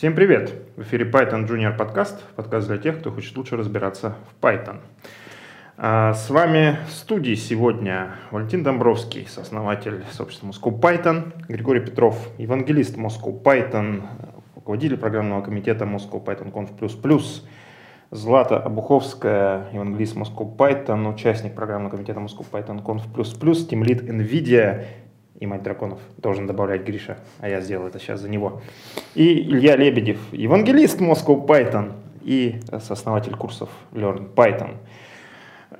Всем привет! В эфире Python Junior подкаст, подкаст для тех, кто хочет лучше разбираться в Python. А с вами в студии сегодня Валентин Домбровский, сооснователь сообщества Moscow Python, Григорий Петров, евангелист Moscow Python, руководитель программного комитета Moscow Python Conf++, Злата Обуховская, евангелист Moscow Python, участник программного комитета Moscow Python Conf++, тимлит NVIDIA и мать драконов должен добавлять Гриша, а я сделал это сейчас за него. И Илья Лебедев, евангелист Moscow Python и сооснователь курсов Learn Python.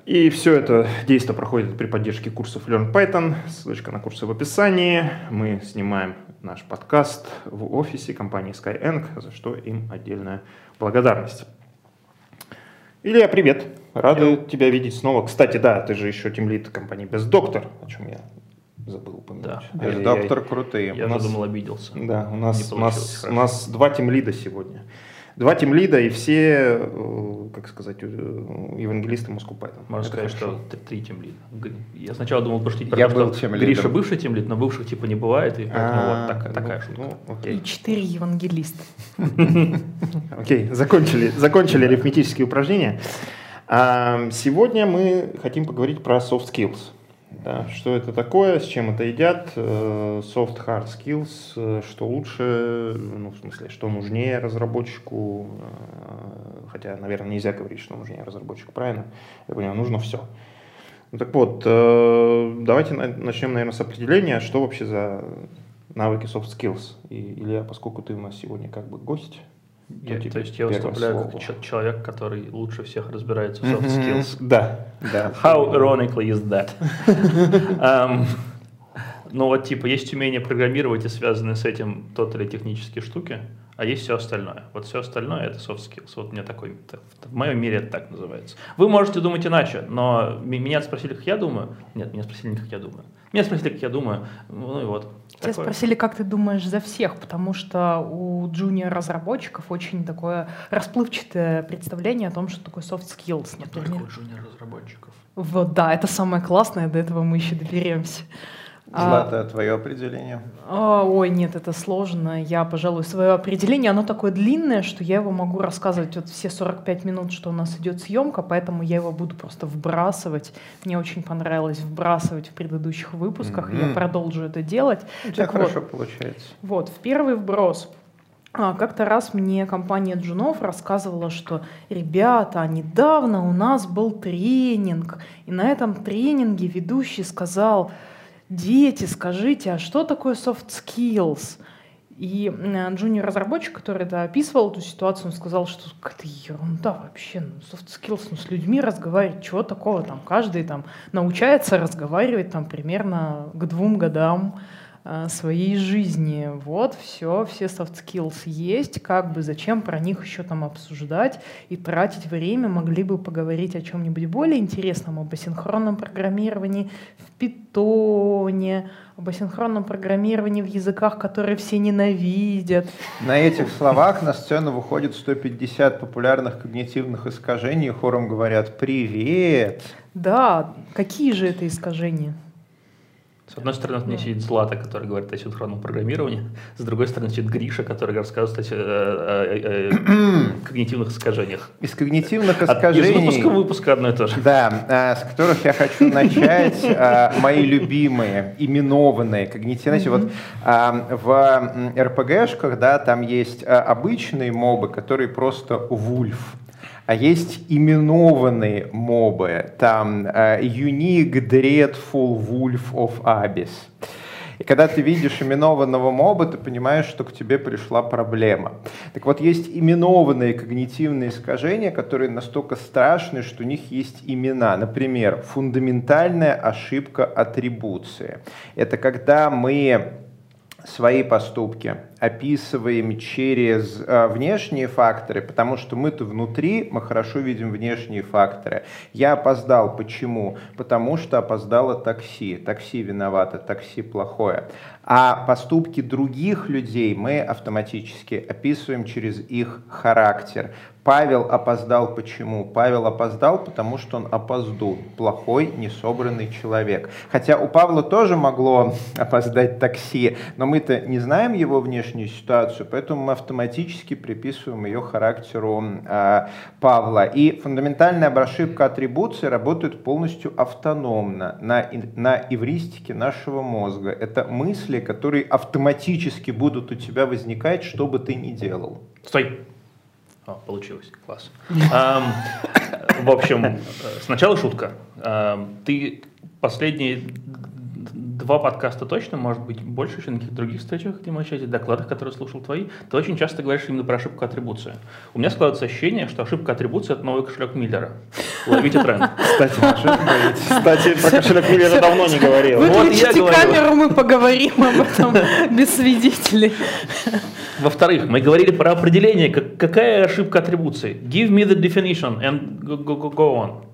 И все это действие проходит при поддержке курсов Learn Python. Ссылочка на курсы в описании. Мы снимаем наш подкаст в офисе компании Skyeng, за что им отдельная благодарность. Илья, привет. Привет. тебя видеть снова. Кстати, да, ты же еще тимлит компании Best Doctor, о чем я забыл упомянуть. Да, Best Doctor крутые. Я у нас, думал, обиделся. Да, у нас, у нас, у нас два тимлида сегодня два тимлида и все, э, как сказать, э, евангелисты Moscow Python. Можно сказать, хорошо. что три тимлида. Я сначала думал пошутить про Я то, был что Гриша бывший тимлид, но бывших типа не бывает, и поэтому вот так, ну, такая шутка. Ну, окей. И четыре евангелиста. Окей, закончили, закончили арифметические упражнения. Сегодня мы хотим поговорить про soft skills. Да, что это такое, с чем это едят, э, soft hard skills, э, что лучше, ну, в смысле, что нужнее разработчику, э, хотя, наверное, нельзя говорить, что нужнее разработчику, правильно? Я понимаю, нужно все. Ну, так вот, давайте начнем, наверное, с определения, что вообще за навыки soft skills. И, Илья, поскольку ты у нас сегодня как бы гость, я, то есть я выступляю слово. как человек, который лучше всех разбирается в soft skills. Да, да. How ironically is that? um, ну вот типа есть умение программировать и связанные с этим тот или технические штуки, а есть все остальное. Вот все остальное это soft skills. Вот у меня такой, в моем мире это так называется. Вы можете думать иначе, но меня спросили, как я думаю. Нет, меня спросили не как я думаю. Меня спросили, как я думаю. Ну и вот. Тебя такое. спросили, как ты думаешь за всех, потому что у джуниор-разработчиков очень такое расплывчатое представление о том, что такое soft skills. Нет только у джуниор-разработчиков. Вот, да, это самое классное, до этого мы еще доберемся. Злата, а, твое определение? А, ой, нет, это сложно. Я, пожалуй, свое определение, оно такое длинное, что я его могу рассказывать вот все 45 минут, что у нас идет съемка, поэтому я его буду просто вбрасывать. Мне очень понравилось вбрасывать в предыдущих выпусках, mm-hmm. и я продолжу это делать. У тебя так хорошо вот, получается. Вот, в первый вброс. А, как-то раз мне компания Джунов рассказывала, что ребята, недавно у нас был тренинг, и на этом тренинге ведущий сказал, дети, скажите, а что такое soft skills? И джуниор-разработчик, который это описывал эту ситуацию, он сказал, что какая-то ерунда вообще, ну, soft skills, ну, с людьми разговаривать, чего такого, там, каждый там научается разговаривать там примерно к двум годам, Э, своей жизни. Вот, все, все soft skills есть, как бы зачем про них еще там обсуждать и тратить время, могли бы поговорить о чем-нибудь более интересном, об асинхронном программировании в питоне, об асинхронном программировании в языках, которые все ненавидят. На этих словах на сцену выходит 150 популярных когнитивных искажений, хором говорят «Привет!» Да, какие же это искажения? С одной стороны, мне сидит Злата, который говорит о синхронном программировании, с другой стороны, сидит Гриша, который рассказывает о, о, о, о когнитивных искажениях. Из когнитивных искажений... Из выпуска выпуска одно и то же. Да, с которых я хочу начать мои любимые, именованные когнитивные. Вот в РПГшках, да, там есть обычные мобы, которые просто вульф а есть именованные мобы, там uh, Unique Dreadful Wolf of Abyss. И когда ты видишь именованного моба, ты понимаешь, что к тебе пришла проблема. Так вот, есть именованные когнитивные искажения, которые настолько страшны, что у них есть имена. Например, фундаментальная ошибка атрибуции. Это когда мы свои поступки описываем через э, внешние факторы, потому что мы-то внутри, мы хорошо видим внешние факторы. Я опоздал. Почему? Потому что опоздало такси. Такси виновато, такси плохое. А поступки других людей мы автоматически описываем через их характер. Павел опоздал почему? Павел опоздал, потому что он опоздул. Плохой, несобранный человек. Хотя у Павла тоже могло опоздать такси, но мы-то не знаем его внешнюю ситуацию, поэтому мы автоматически приписываем ее характеру э, Павла. И фундаментальная ошибка атрибуции работает полностью автономно на, на эвристике нашего мозга. Это мысли, которые автоматически будут у тебя возникать, что бы ты ни делал. Стой! О, получилось, класс. В общем, сначала шутка. Ты последние два подкаста точно, может быть, больше еще на каких-то других встречах, где мы общались, докладах, которые слушал твои, ты очень часто говоришь именно про ошибку атрибуции. У меня складывается ощущение, что ошибка атрибуции — это новый кошелек Миллера. Ловите тренд. Кстати, кстати, про кошелек Миллера давно не говорил. Выключите камеру, мы поговорим об этом без свидетелей. Во-вторых, мы говорили про определение, какая ошибка атрибуции. Give me the definition and go on.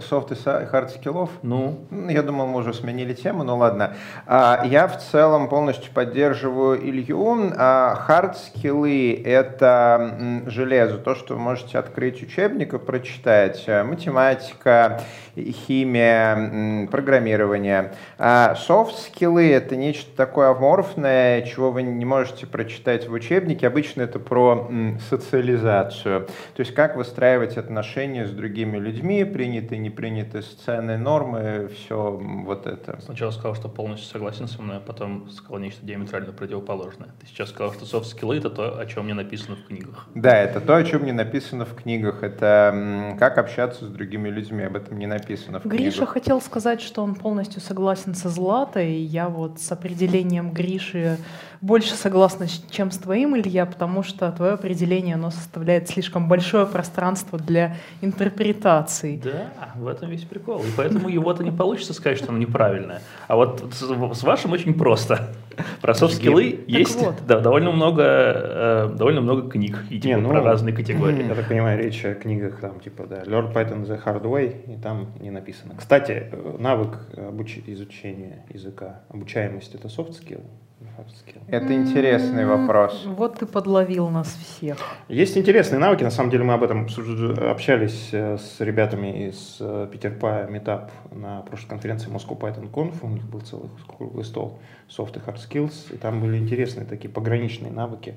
Софт и хард скиллов? Ну? Я думал, мы уже сменили тему, но ладно. А, я в целом полностью поддерживаю Илью. Хард скиллы — это железо, то, что вы можете открыть учебник и прочитать. Математика, химия, программирование. Софт скиллы — это нечто такое аморфное, чего вы не можете прочитать в учебнике. Обычно это про социализацию. То есть как выстраивать отношения с другими людьми, принять приняты, не приняты сцены, нормы, все вот это. Сначала сказал, что полностью согласен со мной, а потом сказал нечто диаметрально противоположное. Ты сейчас сказал, что софт-скиллы — это то, о чем не написано в книгах. Да, это то, о чем не написано в книгах. Это как общаться с другими людьми, об этом не написано в Гриша книгах. Гриша хотел сказать, что он полностью согласен со Златой, и я вот с определением Гриши больше согласна, чем с твоим, Илья, потому что твое определение, оно составляет слишком большое пространство для интерпретации. Да, в этом весь прикол. И поэтому его-то не получится сказать, что оно неправильное. А вот с, вашим очень просто. Про софт-скиллы есть вот. да, довольно, много, э, довольно много книг и типа, не, ну, про разные категории. Я так понимаю, речь о книгах там типа да, Learn Python the Hard Way, и там не написано. Кстати, навык обуч... изучения языка, обучаемость — это soft-skill? Это интересный вопрос. Вот ты подловил нас всех. Есть интересные навыки. На самом деле мы об этом общались э, с ребятами из Питерпа Meetup на прошлой конференции Moscow Python Conf. У них был целый круглый стол Soft и Hard Skills. И там были интересные такие пограничные навыки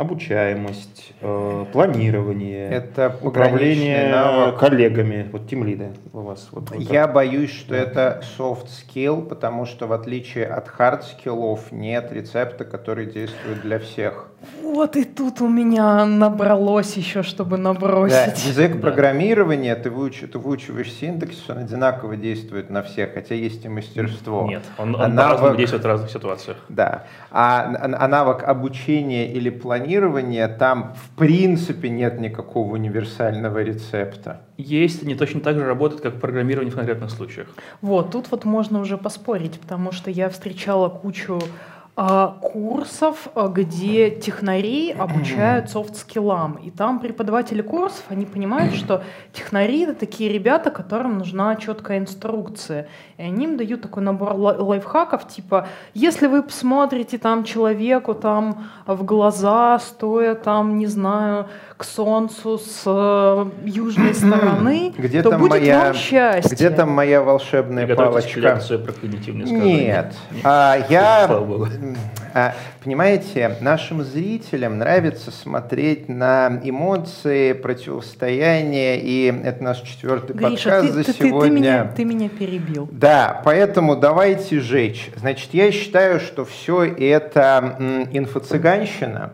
обучаемость, э, планирование, это управление навык. коллегами, вот тимлиды у вас. Вот, вот Я так. боюсь, что да. это soft skill, потому что в отличие от hard скиллов нет рецепта, который действует для всех. Вот и тут у меня набралось еще, чтобы набросить. Да, язык программирования, ты, выуч, ты выучиваешь синтаксис, он одинаково действует на всех, хотя есть и мастерство. Нет, он, он а навык, действует в разных ситуациях. Да, а, а навык обучения или планирования, там в принципе нет никакого универсального рецепта. Есть, они точно так же работают, как программирование в конкретных случаях. Вот, тут вот можно уже поспорить, потому что я встречала кучу курсов, а, где технари обучают софт-скиллам. И там преподаватели курсов, они понимают, что технари — это такие ребята, которым нужна четкая инструкция. И они им дают такой набор лайфхаков, типа, если вы посмотрите там человеку там в глаза, стоя там, не знаю, к солнцу с э, южной стороны, где то будет моя, вам счастье. Где там моя волшебная палочка? про Нет. А, я, а, понимаете, нашим зрителям нравится смотреть на эмоции, противостояние, и это наш четвертый Гриша, подкаст ты, за ты, сегодня. Ты, ты, меня, ты меня перебил. Да, поэтому давайте жечь. Значит, я считаю, что все это инфо-цыганщина.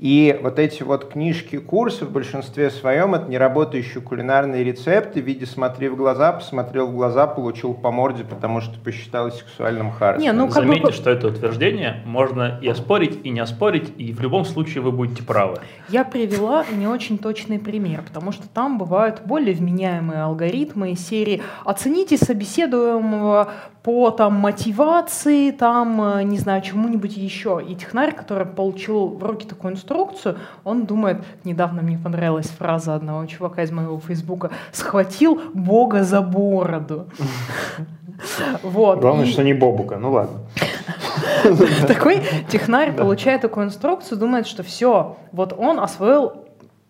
И вот эти вот книжки, курсы в большинстве своем это не работающие кулинарные рецепты в виде «смотри в глаза», посмотрел в глаза, получил по морде, потому что посчитал сексуальным харасом. Не, ну, Заметьте, бы... что это утверждение можно и оспорить, и не оспорить, и в любом случае вы будете правы. Я привела не очень точный пример, потому что там бывают более вменяемые алгоритмы из серии «оцените собеседуемого по там мотивации, там, э, не знаю, чему-нибудь еще. И технарь, который получил в руки такую инструкцию, он думает, недавно мне понравилась фраза одного чувака из моего фейсбука, схватил Бога за бороду. Вот. Главное, что не Бобука, ну ладно. Такой технарь получает такую инструкцию, думает, что все, вот он освоил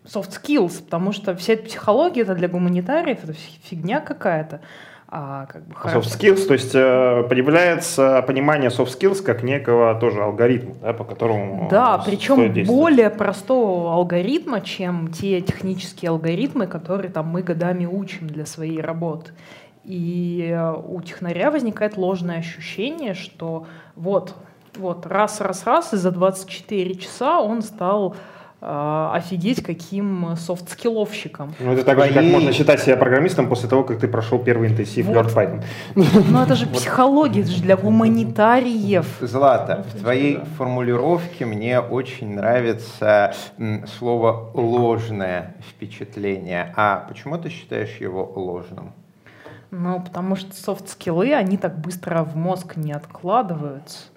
soft skills, потому что вся эта психология это для гуманитариев, это фигня какая-то. А, как бы, soft skills, то есть э, появляется понимание soft skills как некого тоже алгоритма, да, по которому Да, причем более простого алгоритма, чем те технические алгоритмы, которые там мы годами учим для своей работы. И э, у технаря возникает ложное ощущение, что вот, вот раз, раз, раз, и за 24 часа он стал офигеть каким софт-скилловщиком. Ну, это так же, как можно считать себя программистом после того, как ты прошел первый интенсив вот. Learn Python. Ну, это же психология, это же для гуманитариев. Злата, в твоей формулировке мне очень нравится слово «ложное впечатление». А почему ты считаешь его ложным? Ну, потому что софт-скиллы, они так быстро в мозг не откладываются.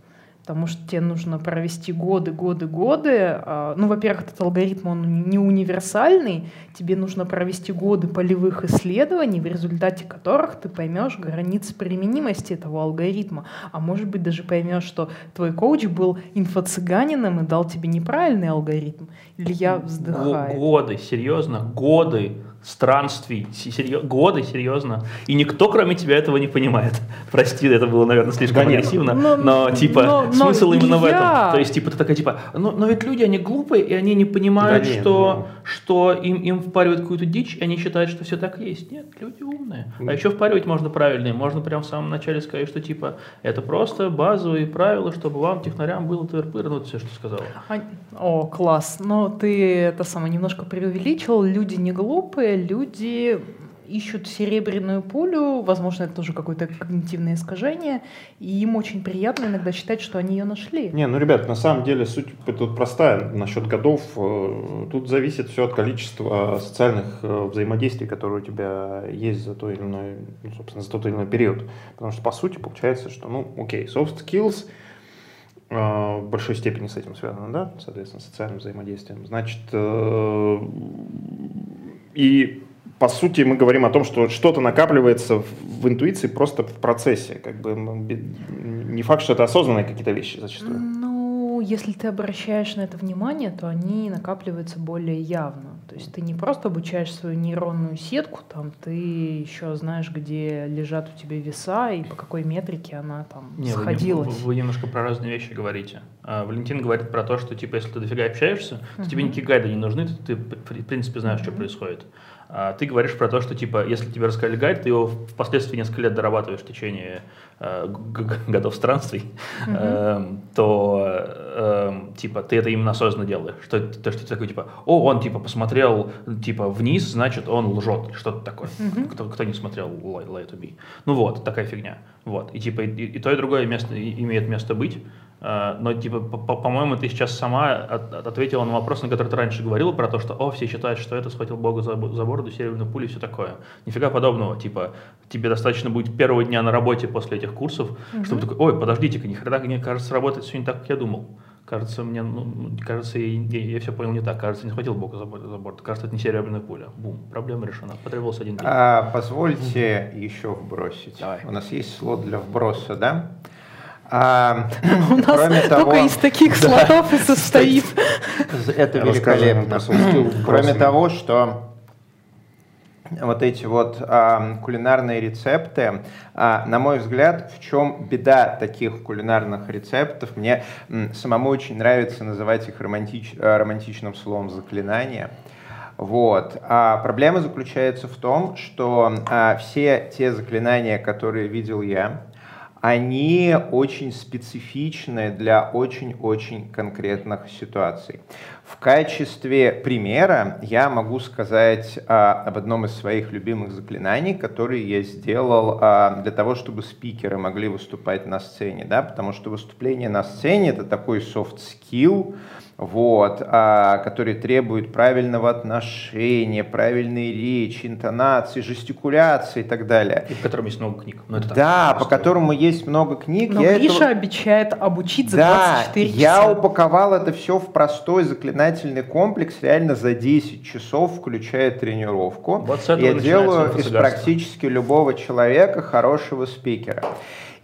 Потому что тебе нужно провести годы, годы, годы. А, ну, во-первых, этот алгоритм, он не универсальный. Тебе нужно провести годы полевых исследований, в результате которых ты поймешь границы применимости этого алгоритма. А может быть, даже поймешь, что твой коуч был инфо-цыганином и дал тебе неправильный алгоритм. Или я вздыхаю. Годы, серьезно, годы странствий, серьез, годы, серьезно. И никто, кроме тебя, этого не понимает. Прости, это было, наверное, слишком да агрессивно, но, но типа, но, смысл но именно я... в этом. То есть, типа, ты такая, типа, но, но ведь люди, они глупые, и они не понимают, да нет, что, ну... что им, им впаривают какую-то дичь, и они считают, что все так есть. Нет, люди умные. А еще впаривать можно правильные. Можно прямо в самом начале сказать, что, типа, это просто базовые правила, чтобы вам, технарям, было тыр-пыр, ну, все, что сказала. А, о, класс. Но ты это самое немножко преувеличил. Люди не глупые, люди ищут серебряную пулю, возможно, это тоже какое-то когнитивное искажение, и им очень приятно иногда считать, что они ее нашли. Не, ну, ребят, на самом деле суть тут простая насчет годов. Э, тут зависит все от количества социальных э, взаимодействий, которые у тебя есть за, то или иной, ну, собственно, за тот или иной период. Потому что, по сути, получается, что, ну, окей, soft skills э, в большой степени с этим связано, да, соответственно, социальным взаимодействием. Значит, и по сути мы говорим о том, что что-то накапливается в интуиции просто в процессе. Как бы не факт, что это осознанные какие-то вещи зачастую. Ну, если ты обращаешь на это внимание, то они накапливаются более явно. То есть ты не просто обучаешь свою нейронную сетку, там ты еще знаешь, где лежат у тебя веса и по какой метрике она там не, сходилась. Вы, вы немножко про разные вещи говорите. А, Валентин говорит про то, что типа если ты дофига общаешься, uh-huh. то тебе никакие гайды не нужны, ты, ты в принципе знаешь, uh-huh. что происходит. А ты говоришь про то, что типа, если тебе рассказали гайд, ты его впоследствии несколько лет дорабатываешь в течение э, годов странствий, mm-hmm. э, то э, типа ты это именно осознанно делаешь. Что, то, что ты такой типа, о, он типа посмотрел типа вниз, значит он лжет, что-то такое. Mm-hmm. Кто, кто не смотрел Lie, Lie to Be. Ну вот, такая фигня. Вот. И типа и, и то, и другое место, имеет место быть. Э, но, типа, по-моему, ты сейчас сама ответила на вопрос, на который ты раньше говорила, про то, что, о, все считают, что это схватил Бога за, за бороду, серебряную пулю и все такое. Нифига подобного. Типа, тебе достаточно будет первого дня на работе после этих курсов, угу. чтобы такой, ой, подождите-ка, ни хрена, мне кажется, работает все не так, как я думал. Кажется, мне, ну, кажется, я, я, я все понял не так. Кажется, не схватил Бога за, за борт. Кажется, это не серебряная пуля. Бум, проблема решена. Потребовался один день. А, позвольте еще вбросить. Давай. У нас есть слот для вброса, да? А, У нас кроме только из таких слотов и состоит. Это великолепно. Кроме того, что вот эти вот а, кулинарные рецепты, а, на мой взгляд, в чем беда таких кулинарных рецептов? Мне м, самому очень нравится называть их романтич, э, романтичным словом заклинания. Вот. А проблема заключается в том, что а, все те заклинания, которые видел я, они очень специфичны для очень-очень конкретных ситуаций. В качестве примера я могу сказать а, об одном из своих любимых заклинаний, которые я сделал а, для того, чтобы спикеры могли выступать на сцене, да, потому что выступление на сцене это такой soft skill, вот, а, который требует правильного отношения, правильной речи, интонации, жестикуляции и так далее. И по которому есть много книг. Но это да, по которому есть много книг. Но я Гриша этого... обещает обучить за да, 24 часа. я упаковал это все в простой заклинательный комплекс реально за 10 часов, включая тренировку. Вот я делаю из практически любого человека хорошего спикера.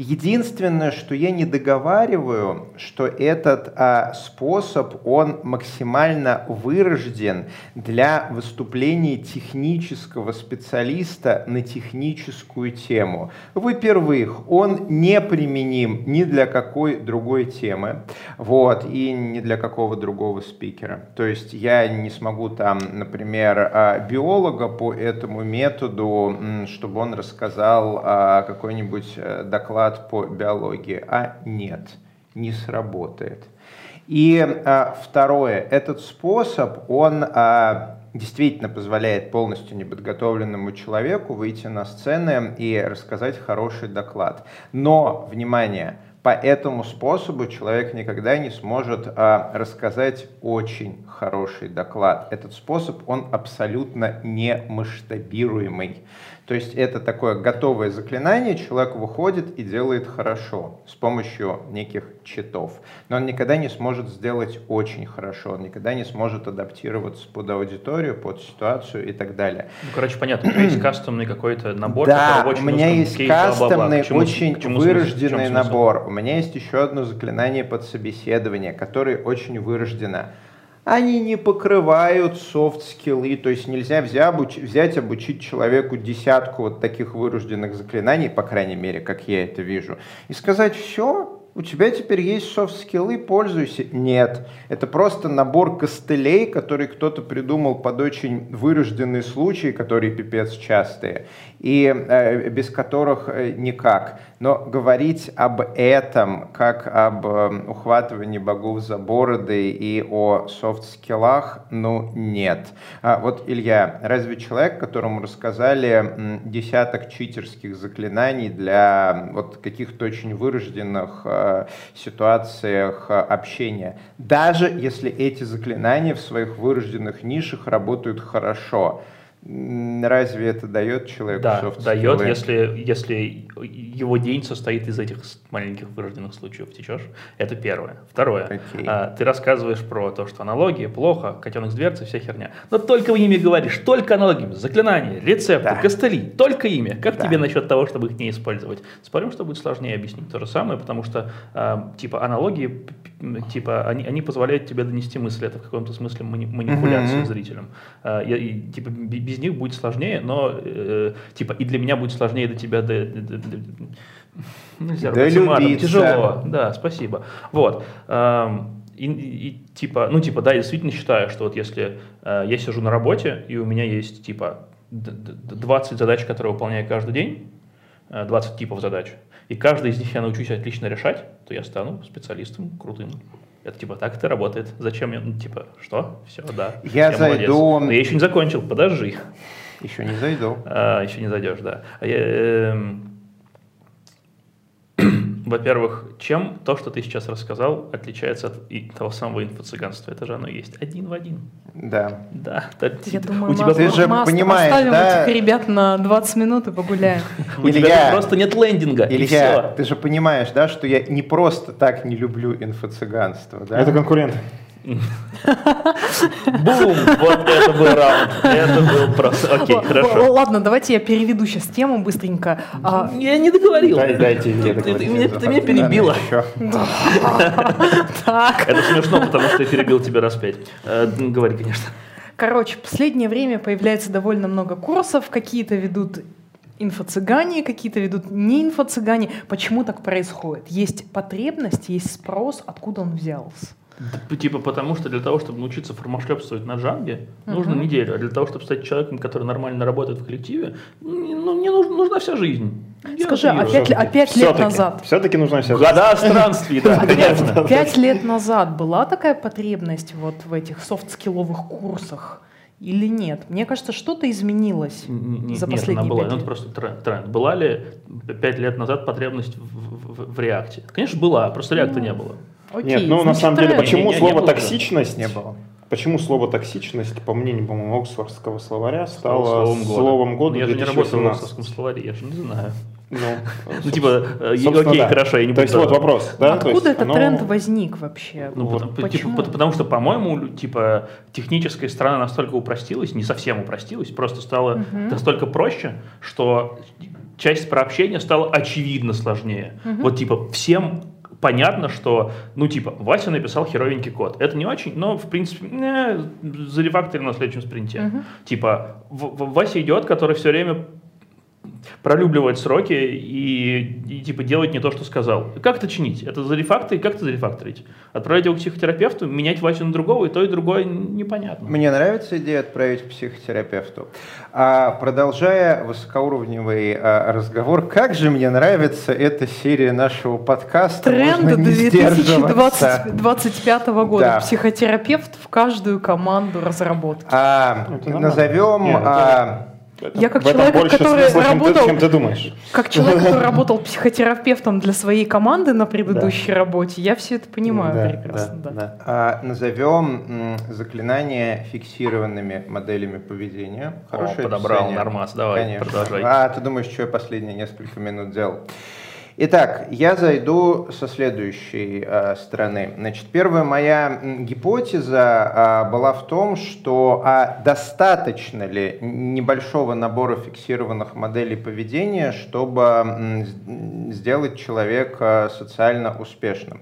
Единственное, что я не договариваю, что этот а, способ, он максимально вырожден для выступления технического специалиста на техническую тему. Во-первых, он не применим ни для какой другой темы, вот, и ни для какого другого спикера. То есть я не смогу там, например, а, биолога по этому методу, чтобы он рассказал а, какой-нибудь э, доклад по биологии, а нет, не сработает. И а, второе, этот способ, он действительно позволяет полностью неподготовленному человеку выйти на сцену и рассказать хороший доклад. Но, внимание, по этому способу человек никогда не сможет а, рассказать очень хороший доклад. Этот способ, он абсолютно не масштабируемый. То есть это такое готовое заклинание, человек выходит и делает хорошо с помощью неких читов. Но он никогда не сможет сделать очень хорошо, он никогда не сможет адаптироваться под аудиторию, под ситуацию и так далее. Ну, короче, понятно, у тебя есть кастомный какой-то набор, да, у меня есть кейс, кастомный, чему, очень чему вырожденный набор. У меня есть еще одно заклинание под собеседование, которое очень вырождено они не покрывают софт-скиллы, то есть нельзя взять, обучить человеку десятку вот таких вырожденных заклинаний, по крайней мере, как я это вижу, и сказать, все, у тебя теперь есть софт-скиллы, пользуйся. Нет, это просто набор костылей, который кто-то придумал под очень вырожденные случаи, которые пипец частые, и э, без которых э, никак. Но говорить об этом, как об э, ухватывании богов за бороды и о софт-скиллах, ну нет. А вот, Илья, разве человек, которому рассказали десяток читерских заклинаний для вот каких-то очень вырожденных э, ситуациях э, общения. Даже если эти заклинания в своих вырожденных нишах работают хорошо. Разве это дает человеку Да, дает, если, если его день состоит из этих маленьких вырожденных случаев. Течешь? Это первое. Второе. Okay. А, ты рассказываешь про то, что аналогии плохо, котенок с дверцы, вся херня. Но только ими говоришь, только аналогиями. Заклинания, рецепты, да. костыли, только ими. Как да. тебе насчет того, чтобы их не использовать? Спорим, что будет сложнее объяснить то же самое, потому что а, типа аналогии, типа они, они позволяют тебе донести мысль. Это в каком-то смысле мани манипуляция mm-hmm. зрителем. А, я, и, типа без них будет сложнее, но э, типа и для меня будет сложнее до тебя до, до, до, нельзя да матом, тяжело. Да, спасибо. Вот. Эм, и, и типа, ну типа, да, я действительно считаю, что вот если э, я сижу на работе и у меня есть типа 20 задач, которые выполняю каждый день, 20 э, типов задач, и каждый из них я научусь отлично решать, то я стану специалистом крутым. Это типа так это работает. Зачем мне? Ну, типа, что? Все, да. Я, я зайду. Молодец. Но я еще не закончил, подожди. Еще не зайду. А, еще не зайдешь, да. А я, э, во-первых, чем то, что ты сейчас рассказал, отличается от и того самого инфо-цыганства? Это же оно есть один в один. Да. Да. Я думаю, у тебя ты же понимаешь, оставим да? этих ребят на 20 минут и погуляем. У тебя просто нет лендинга, Илья, ты же понимаешь, да, что я не просто так не люблю инфо-цыганство. Да? Это конкурент. Бум! Вот это был раунд. Это был просто... Окей, хорошо. Ладно, давайте я переведу сейчас тему быстренько. А, я не договорил. Дайте мне Ты меня перебила. Так. Это смешно, потому что я перебил тебя раз пять. Э, говори, конечно. Короче, в последнее время появляется довольно много курсов, какие-то ведут инфо-цыгане, какие-то ведут не инфо-цыгане. Почему так происходит? Есть потребность, есть спрос, откуда он взялся? Типа потому что для того, чтобы научиться формашлепствовать на джанге, uh-huh. нужно неделю. А для того, чтобы стать человеком, который нормально работает в коллективе, ну, не нужна, нужна вся жизнь. Скажи, а пять, а пять лет назад? Все-таки нужна вся жизнь. Года странствий, да, конечно. Пять лет назад была такая потребность вот в этих софт-скилловых курсах? Или нет? Мне кажется, что-то изменилось не, за последние нет, она была. пять ну, лет. это просто тренд, тренд. Была ли пять лет назад потребность в, в, в реакте? Конечно, была, просто реакта ну, не было. Окей, Нет, ну на самом деле, почему не, слово не токсичность не было? Почему слово токсичность, по мнению, по-моему, Оксфордского словаря, стало словом года, словом года Я же не работал в Оксфордском словаре, я же не знаю. Ну, Ну, типа, э, окей, да. хорошо, я не То есть вот вопрос, да? то есть Откуда этот оно- тренд возник вообще? Ну, Вот потому, типа, почему? пот- потому что, по-моему, типа, техническая сторона настолько упростилась, не совсем упростилась, просто стало Мгм. настолько проще, что часть про общение стала очевидно сложнее. Мгм. Вот, типа, всем понятно, что, ну, типа, Вася написал херовенький код. Это не очень, но, в принципе, не, зарефакторим на следующем спринте. Мгм. Типа, В- В- Вася идиот, который все время пролюбливает сроки и, и, типа делает не то, что сказал. Как это чинить? Это зарефакторить? Как это зарефакторить? Отправить его к психотерапевту, менять Васю на другого, и то, и другое непонятно. Мне нравится идея отправить к психотерапевту. А, продолжая высокоуровневый а, разговор, как же мне нравится эта серия нашего подкаста. Тренд Можно не сдерживаться. 2025 года. Да. Психотерапевт в каждую команду разработки. А, Ну, назовем... Нет, это- а, Это- Я как этом человек, больше который смысла, чем ты- работал- чем ты думаешь. Как человек, который работал психотерапевтом для своей команды на предыдущей работе, я все это понимаю Да, прекрасно. да, да. да. а, назовем м, заклинания фиксированными моделями поведения. О, Хорошее подобрал, описание. нормас, давай, Конечно. продолжай. А ты думаешь, что я последние несколько минут делал? Итак, я зайду со следующей э, стороны. Значит, первая моя гипотеза э, была в том, что а достаточно ли небольшого набора фиксированных моделей поведения, чтобы с- сделать человека социально успешным.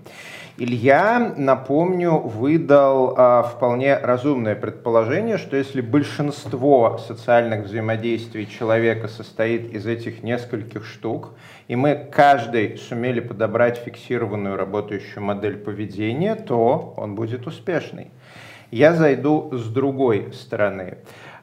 Илья, напомню, выдал а, вполне разумное предположение, что если большинство социальных взаимодействий человека состоит из этих нескольких штук, и мы каждый сумели подобрать фиксированную работающую модель поведения, то он будет успешный. Я зайду с другой стороны.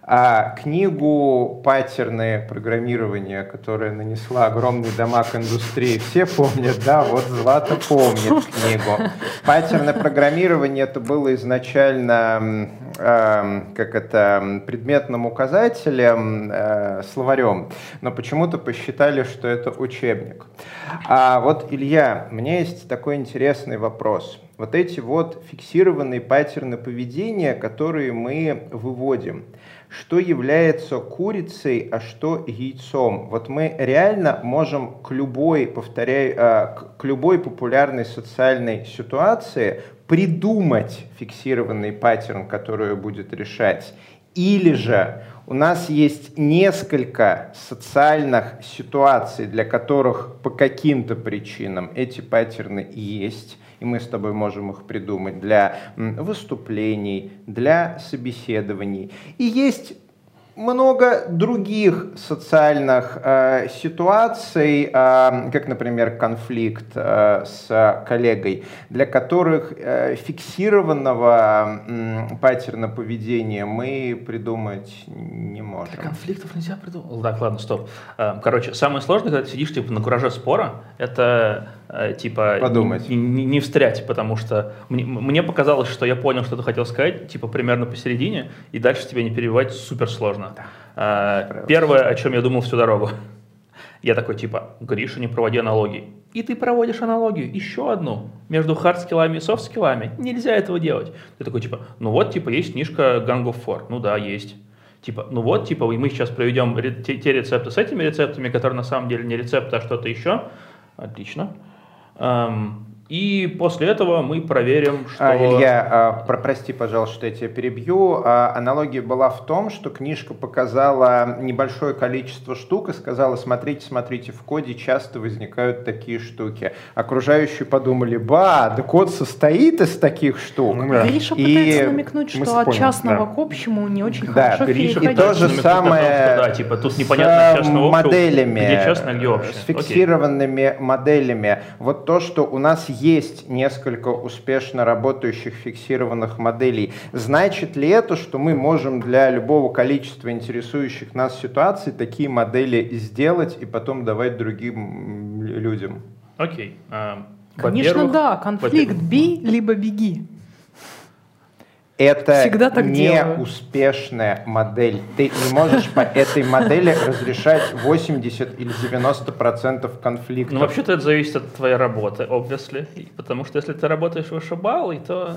А книгу «Паттерны программирования», которая нанесла огромный дамаг индустрии, все помнят, да, вот Злата помнит книгу. «Паттерны программирования» это было изначально, эм, как это, предметным указателем, э, словарем, но почему-то посчитали, что это учебник. А вот, Илья, меня есть такой интересный вопрос. Вот эти вот фиксированные паттерны поведения, которые мы выводим, что является курицей, а что яйцом. Вот мы реально можем к любой, повторяю, а, к- любой популярной социальной ситуации придумать фиксированный паттерн, который будет решать. Или же у нас есть несколько социальных ситуаций, для которых по каким-то причинам эти паттерны есть, и мы с тобой можем их придумать для выступлений, для собеседований. И есть много других социальных э, ситуаций, э, как, например, конфликт э, с коллегой, для которых э, фиксированного м, паттерна поведения мы придумать не можем. Конфликтов нельзя придумать. Так, ладно, стоп. Э, Короче, самое сложное, когда ты сидишь типа на кураже спора, это э, типа Подумать. Не, не- не встрять, потому что мне, мне показалось, что я понял, что ты хотел сказать, типа примерно посередине, и дальше тебя не перебивать супер сложно. Э, Первое, о чем я думал всю дорогу. Я такой типа, Гриша, не проводи аналогии. И ты проводишь аналогию, еще одну, между хардскиллами и софтскиллами. Нельзя этого делать. Ты такой типа, ну вот, типа, есть книжка Gang of Four. Ну да, есть. Типа, ну вот, типа, мы сейчас проведем те, те рецепты с этими рецептами, которые на самом деле не рецепты, а что-то еще. Отлично. Эм, и после этого мы проверим, что... А, Илья, а, про- прости, пожалуйста, что я тебя перебью. А, Аналогия была в том, что книжка показала небольшое количество штук и сказала, смотрите, смотрите, в коде часто возникают такие штуки. Окружающие подумали, ба, да код состоит из таких штук. Ну да. Гриша И пытается намекнуть, что от понял, частного да. к общему не очень Да, хорошо Гриша И переходить. то же том, самое что да, типа, тут с непонятно частного общего, моделями, где частное, где общее. с Окей. фиксированными моделями. Вот то, что у нас есть несколько успешно работающих фиксированных моделей, значит ли это, что мы можем для любого количества интересующих нас ситуаций такие модели сделать и потом давать другим людям? Окей. Эм, Конечно, во-первых- да. Конфликт бей, либо беги. Это Всегда так не делаю. успешная модель. Ты не можешь по этой модели разрешать 80 или 90 процентов конфликтов. Ну, вообще-то это зависит от твоей работы, obviously. Потому что если ты работаешь вышибалой, то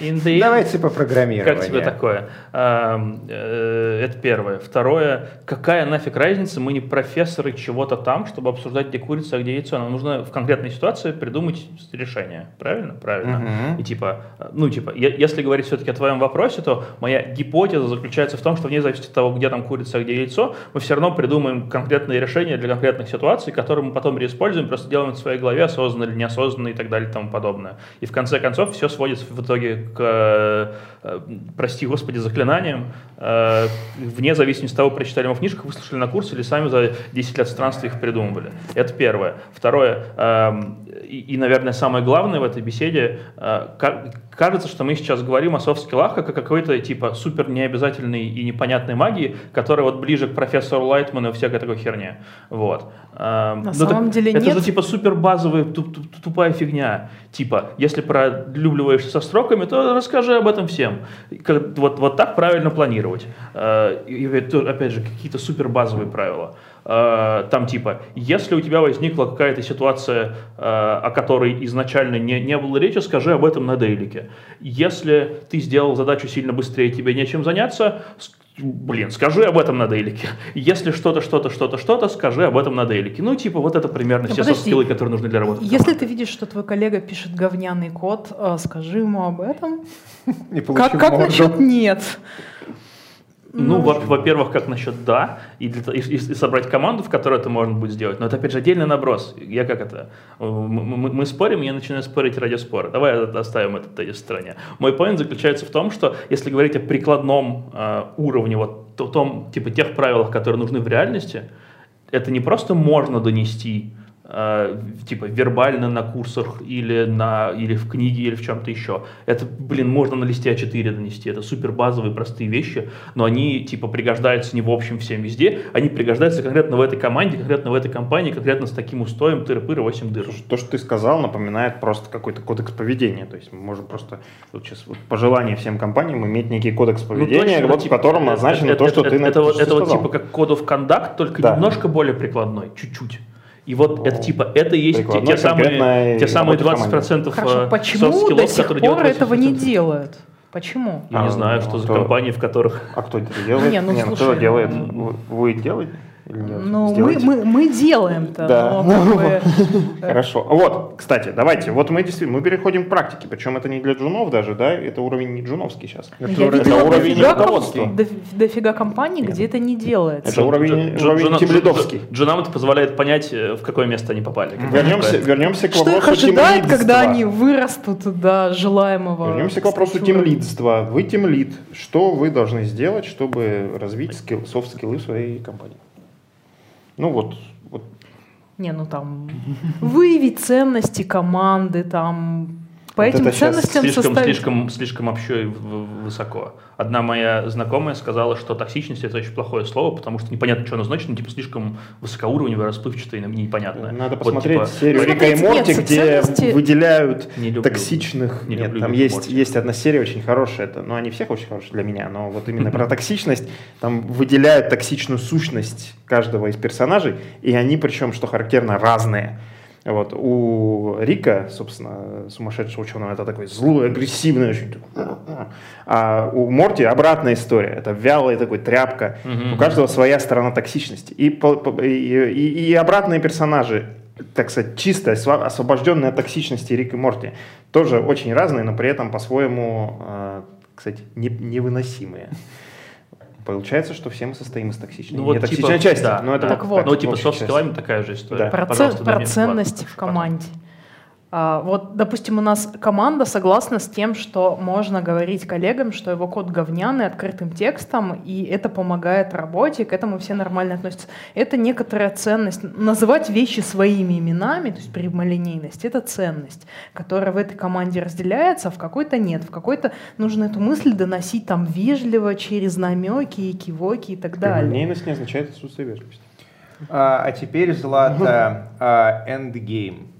End, Давайте по программированию. Как тебе такое? Эм, э, Это первое. Второе, какая нафиг разница, мы не профессоры чего-то там, чтобы обсуждать, где курица, а где яйцо. Нам нужно в конкретной ситуации придумать решение. Правильно? Правильно. Мгм. И типа, э, ну типа, если говорить все-таки о твоем вопросе, то моя гипотеза заключается в том, что вне зависимости от того, где там курица, а где яйцо, мы все равно придумаем конкретные решения для конкретных ситуаций, которые мы потом реиспользуем, просто делаем в своей голове, осознанно или неосознанно и так далее и тому подобное. И в конце концов все сводится в итоге к, э, прости господи, заклинаниям, э, вне зависимости от того, прочитали мы в книжках, выслушали на курсе или сами за 10 лет странствий их придумывали. Это первое. Второе, эм, и, и, наверное, самое главное в этой беседе, э, ка- кажется, что мы сейчас говорим о софт-скиллах как о какой-то типа супер необязательной и непонятной магии, которая вот ближе к профессору Лайтману и всякой такой херне. Вот. Эм, На ну самом деле это нет. же типа супер базовая туп- туп- тупая фигня. Типа, если пролюбливаешься со строками, то расскажи об этом всем. Как- вот, вот так правильно планировать. Э, И, это, опять же, какие-то супер базовые правила. Э, Там типа, если у тебя возникла какая-то ситуация, э, о которой изначально не, не было речи, скажи об этом на дейлике. Если ты сделал задачу сильно быстрее, тебе нечем заняться, блин, скажи об этом на дейлике. Если что-то, что-то, что-то, что-то, скажи об этом на дейлике. Ну, типа, вот это примерно Ну, все подожди. софт-скиллы, которые нужны для работы. Если ты видишь, что твой коллега пишет говняный код, э, скажи ему об этом. Как, как насчет нет? Ну, во- во-первых, как насчет да, и, для, и, и- и собрать команду, в которой это можно будет сделать. Но это, опять же, отдельный наброс. Я как это? э, Мы, мы- спорим, я начинаю спорить ради спора. Давай оставим это тезис в стороне. Мой поинт заключается в том, что если говорить о прикладном э, уровне, вот о том, типа, тех правилах, которые нужны в реальности, это не просто можно донести, э, типа, вербально на курсах или, на, или в книге, или в чем-то еще. Это, блин, можно на листе А4 донести. Это супер базовые, простые вещи, но они, типа, пригождаются не в общем всем везде, они пригождаются конкретно в этой команде, конкретно в этой компании, конкретно с таким устоем тыры-пыры 8 дыр. То, что ты сказал, напоминает просто какой-то кодекс поведения. То есть мы можем просто вот сейчас вот пожелание всем компаниям иметь некий кодекс поведения, точно, вот типа, в котором это- назначено это- то, что это- ты это, что это вот типа как Code of Conduct, только Да. немножко более прикладной, чуть-чуть. И вот это типа, это и есть те, те самые, те самые работы в команде. 20% Хорошо, э, почему до сих которые пор этого не 80%. делают? Почему? Я не А, знаю, ну, что за компании, в которых... А кто это делает? Не, ну, Не, кто слушай, делает? ну, Вы, вы делаете? Нет? Ну, мы, мы, мы делаем-то, Да. но как бы, э, Хорошо. Вот, кстати, давайте. Вот мы действительно мы переходим к практике. Причем это не для джунов даже, да? Это уровень не джуновский сейчас. я Это видела уровень дофига, руководства. дофига компаний, где это не делается. Это уровень- уровень тимлидовский. Джунам это позволяет понять, э, в какое место они попали. Вернемся, вернемся к Что их вопросу ожидает, когда они вырастут до желаемого? Вернемся к вопросу тимлидства. Вы тимлид. Что вы должны сделать, чтобы развить скилл, софт-скиллы в своей компании? Ну вот, вот. Не, ну там выявить ценности команды, там по Вот этим ценностям Слишком, составить... слишком, слишком общо и высоко. Одна моя знакомая сказала, что токсичность это очень плохое слово, потому что непонятно, что оно значит, ну, типа слишком высокоуровневое, расплывчатое и непонятное. надо Вот, посмотреть типа, серию Ну, Рика и Морти, нет, где ценности- выделяют Не люблю. токсичных. Не Нет, люблю там есть, Морти. есть одна серия очень хорошая. Это, ну, они все очень хорошие для меня, но вот именно про токсичность. Там выделяют токсичную сущность каждого из персонажей, и они, причем, что характерно, разные. Вот. У Рика, собственно, сумасшедшего ученого, это такой злой, агрессивный очень. А у Морти обратная история. Это вялый такой тряпка. Мгм. У каждого своя сторона токсичности. И, и, и- обратные персонажи, так сказать, чисто осво- освобожденные от токсичности Рик и Морти, тоже очень разные, но при этом по-своему, э, кстати, не- невыносимые. Получается, что все мы состоим из токсичной, Ну, вот типа, части. да, но это да. Так вот. Ну, типа, софт-скиллами такая же история. Да. Про, Пожалуйста, ц- про ладно, в команде. А, вот, допустим, у нас команда согласна с тем, что можно говорить коллегам, что его код говняный, открытым текстом, и это помогает работе, к этому все нормально относятся. Это некоторая ценность. Называть вещи своими именами, то есть прямолинейность, это ценность, которая в этой команде разделяется, а в какой-то нет. В какой-то нужно эту мысль доносить там вежливо, через намеки и экивоки и так далее. Прямолинейность не означает отсутствие вежливости. А, а теперь, Злата, а, endgame.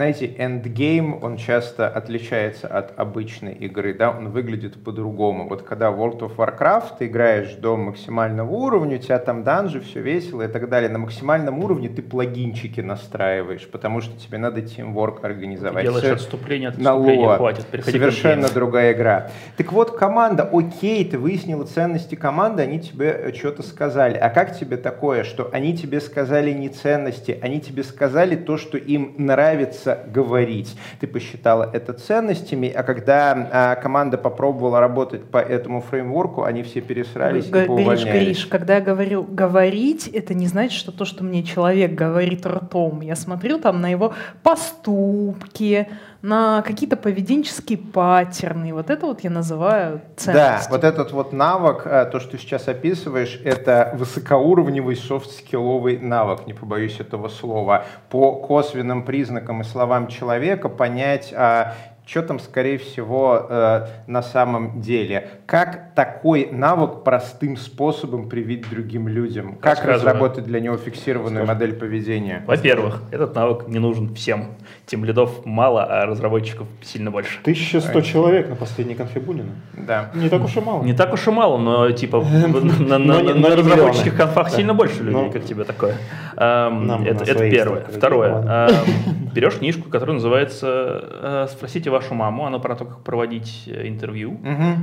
Знаете, endgame, он часто отличается от обычной игры, да, он выглядит по-другому. Вот когда в World of Warcraft ты играешь до максимального уровня, у тебя там данжи, все весело и так далее, на максимальном уровне ты плагинчики настраиваешь, потому что тебе надо teamwork организовать. Делаешь Всё отступление от отступления, лоа. хватит, Совершенно другая игра. Так вот, команда, окей, ты выяснила ценности команды, они тебе что-то сказали. А как тебе такое, что они тебе сказали не ценности, они тебе сказали то, что им нравится говорить. Ты посчитала это ценностями, а когда а, команда попробовала работать по этому фреймворку, они все пересрались и Г- Гриш, поувольнялись. Гриш, когда я говорю говорить, это не значит, что то, что мне человек говорит ртом. Я смотрю там на его поступки, на какие-то поведенческие паттерны. Вот это вот я называю Да, ценностью. вот этот вот навык, а, то, что ты сейчас описываешь, это высокоуровневый софт-скилловый навык, не побоюсь этого слова. По косвенным признакам и словам человека понять, а, что там, скорее всего, э, на самом деле. Как такой навык простым способом привить другим людям? Как разработать для него фиксированную модель поведения? Во-первых, этот навык не нужен всем. Тем лидов мало, а разработчиков сильно больше. 1100 человек на последней конфе Бунина. Да. Не так уж и мало. Не так уж и мало, но типа на, миллионы. конфах сильно больше людей, Ну, как тебе такое. Эм, нам это это первое. Второе. Эм, Берешь книжку, которая называется э, «Спросите вашу маму». Она про то, как проводить э, интервью.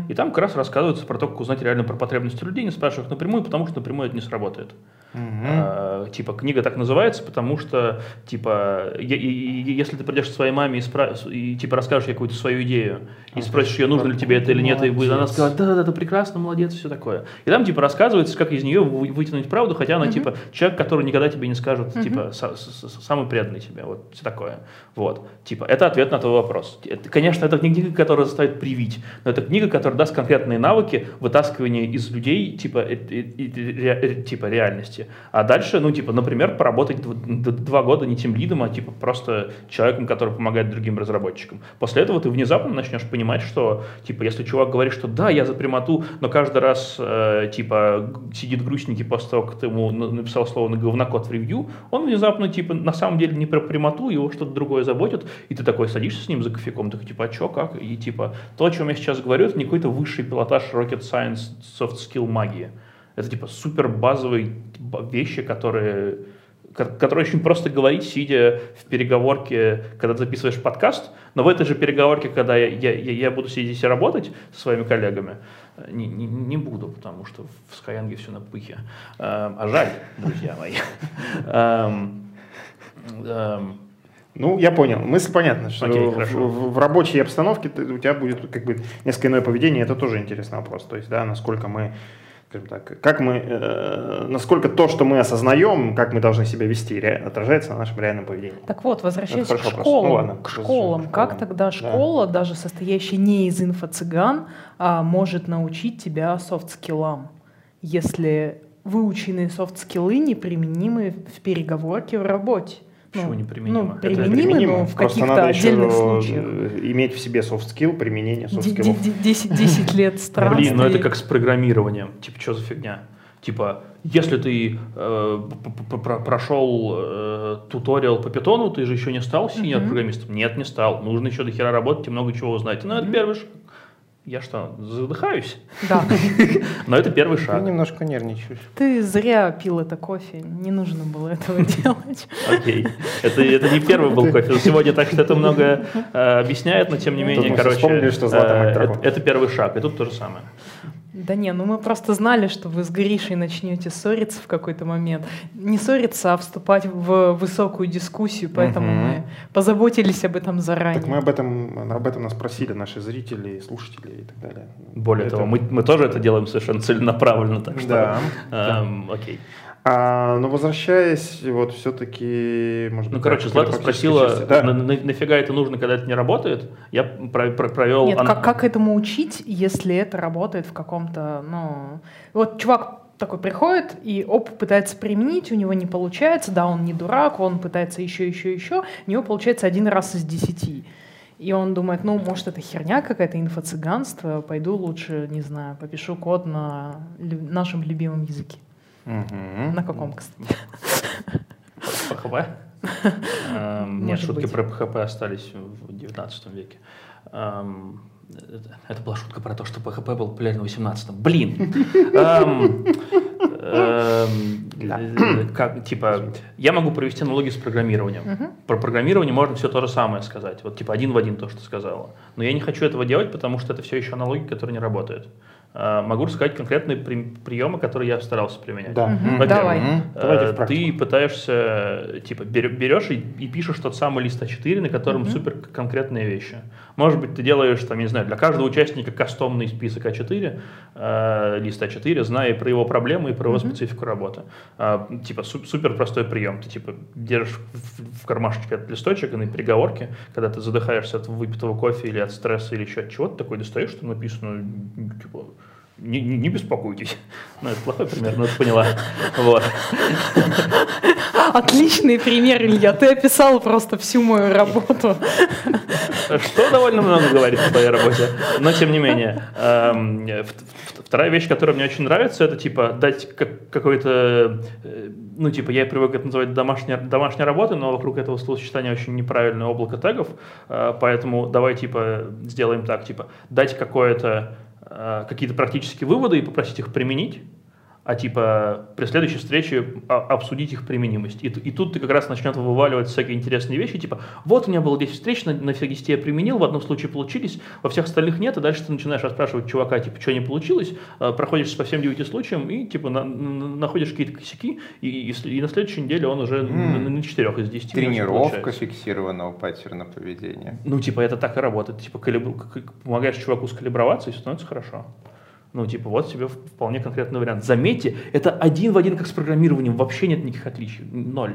И там как раз рассказывается про то, как узнать реально про потребности людей, не спрашивая их напрямую, потому что напрямую это не сработает. Мгм. Э, типа, книга так называется, потому что, типа, е- и- если ты придешь к своей маме и, спра- и, типа, расскажешь ей какую-то свою идею, и спросишь ее, нужно ли тебе это или нет, и будет, она Молодец. скажет, да-да-да, ты прекрасно, молодец, все такое. И там, типа, рассказывается, как из нее вы- вытянуть правду, хотя она, типа, человек, который никогда тебе не скажет, типа, с- с- самый преданный тебе, вот, все такое. Вот, типа, это ответ на твой вопрос. Это, конечно, это не книга, которая заставит привить, но это книга, которая даст конкретные навыки вытаскивания из людей, типа, э- э- э- ре- э, типа реальности. А дальше, ну, типа, например, поработать два года не тем лидом, а, типа, просто человеком, который помогает другим разработчикам. После этого ты внезапно начнешь понимать, что, типа, если чувак говорит, что да, я за прямоту, но каждый раз, э, типа, сидит грустненький после того, как ты ему на- написал слово на говнокод в ревью, он внезапно, типа, на самом деле не про прямоту, его что-то другое заботит, и ты такой садишься с ним за кофейком, такой, типа, а чё, как? И, типа, то, о чем я сейчас говорю, это не какой-то высший пилотаж rocket science, soft skill магии. Это, типа, супер базовые вещи, которые ко- которые очень просто говорить, сидя в переговорке, когда ты записываешь подкаст, но в этой же переговорке, когда я, я, я- буду сидеть и работать со своими коллегами, э, не, не, не буду, потому что в Skyeng все на пыхе. Эм, А жаль, друзья мои. Эм, эм, Ну, я понял. Мысль понятна, что Окей, в- в рабочей обстановке ты- у тебя будет как бы несколько иное поведение, это тоже интересный вопрос. То есть, да, насколько мы, скажем так, как мы, э, насколько то, что мы осознаем, как мы должны себя вести, отражается на нашем реальном поведении. Так вот, возвращаясь Это к школам, Ну ладно, к школам, к как тогда Да. школа, даже состоящая не из инфо-цыган, а, может научить тебя софт-скиллам, если выученные софт-скиллы неприменимы в переговорке в работе? Почему неприменимо? Ну, Это применимы, Применимо. но в Просто каких-то надо еще отдельных случаях. э, иметь в себе soft skill, применение soft skills. д- 10, 10 лет странствий. Блин, ну это как с программированием. Типа, что за фигня? Типа, если ты э, прошел э, туториал по питону, ты же еще не стал синьор программистом? Нет, не стал. Нужно еще до хера работать и много чего узнать. Ну, это первый шаг. Я что, задыхаюсь? Да. Но это первый Ты шаг. немножко нервничаешь. Ты зря пил это кофе. Не нужно было этого делать. Окей. Это, это не первый был кофе сегодня, так что это много э, объясняет, но тем не менее, короче, вспомнили, что э, это, это первый шаг, и тут то же самое. Да не, ну мы просто знали, что вы с Гришей начнете ссориться в какой-то момент. Не ссориться, а вступать в высокую дискуссию, поэтому Мгм. мы позаботились об этом заранее. Так мы об этом, об этом нас просили наши зрители, слушатели и так далее. Более Это- того, мы, мы тоже это делаем совершенно целенаправленно, так что... Да. эм, окей. А, но возвращаясь, вот все-таки, может быть, Ну, короче, так, Злата спросила, части. Да. на- на- нафига это нужно, когда это не работает. Я про- про- провел... Нет, ан- как, как этому учить, если это работает в каком-то, ну... Вот чувак такой приходит и оп, пытается применить, у него не получается, да, он не дурак, он пытается еще, еще, еще, у него получается один раз из десяти. И он думает, ну, может, это херня какая-то, инфо-цыганство, пойду лучше, не знаю, попишу код на нашем любимом языке. Мгм. На каком, кстати? ПХП? Эм, Нет, шутки про PHP остались в 19 веке. Эм, это- Это была шутка про то, что PHP был популярен в 18 Блин! Эм, э, Как, типа, я могу провести аналогию с программированием. Про программирование можно все то же самое сказать. Вот, типа, один в один то, что сказала. Но я не хочу этого делать, потому что это все еще аналогии, которые не работают. Э, Могу рассказать конкретные при- приемы, которые я старался применять. Да. Во-первых, Давай. Э, практику. Ты пытаешься, э, типа, берешь и, и пишешь тот самый лист А4, на котором Мгм. супер конкретные вещи. Может быть, ты делаешь, там, не знаю, для каждого участника кастомный список А4, э, лист А4, зная про его проблемы, и про его Мгм. специфику работы. А, типа, су- супер простой прием. Ты, типа, держишь в, в кармашечке этот листочек, и на переговорке, когда ты задыхаешься от выпитого кофе или от стресса или еще от чего-то, такой достаешь, что написано, типа, не, не, беспокойтесь. Ну, это плохой пример, но ты поняла. Вот. Отличный пример, Илья. Ты описал просто всю мою работу. Что довольно много говорит о твоей работе. Но тем не менее. эм, Вторая вещь, которая мне очень нравится, это типа дать как- какой-то, э, ну типа я привык это называть домашняя, домашняя работа, но вокруг этого словосочетания очень неправильное облако тегов, э, поэтому давай типа сделаем так, типа дать какое-то, какие-то практические выводы и попросить их применить, а типа при следующей встрече а- обсудить их применимость. И, и тут ты как раз начнет вываливать всякие интересные вещи, типа, вот у меня было 10 встреч, на, на 10 я применил, в одном случае получились, во всех остальных нет, и дальше ты начинаешь расспрашивать чувака, типа, что не получилось, э, проходишь по всем 9 случаям и, типа, на- на- находишь какие-то косяки, и, и и на следующей неделе он уже М. на, на 4 из 10 у него Тренировка фиксированного паттерна поведения. Ну, типа, это так и работает. Типа, калибру- к- к- помогаешь чуваку скалиброваться, и становится хорошо. Ну, типа, вот тебе вполне конкретный вариант. Заметьте, это один в один, как с программированием. Вообще нет никаких отличий. Ноль.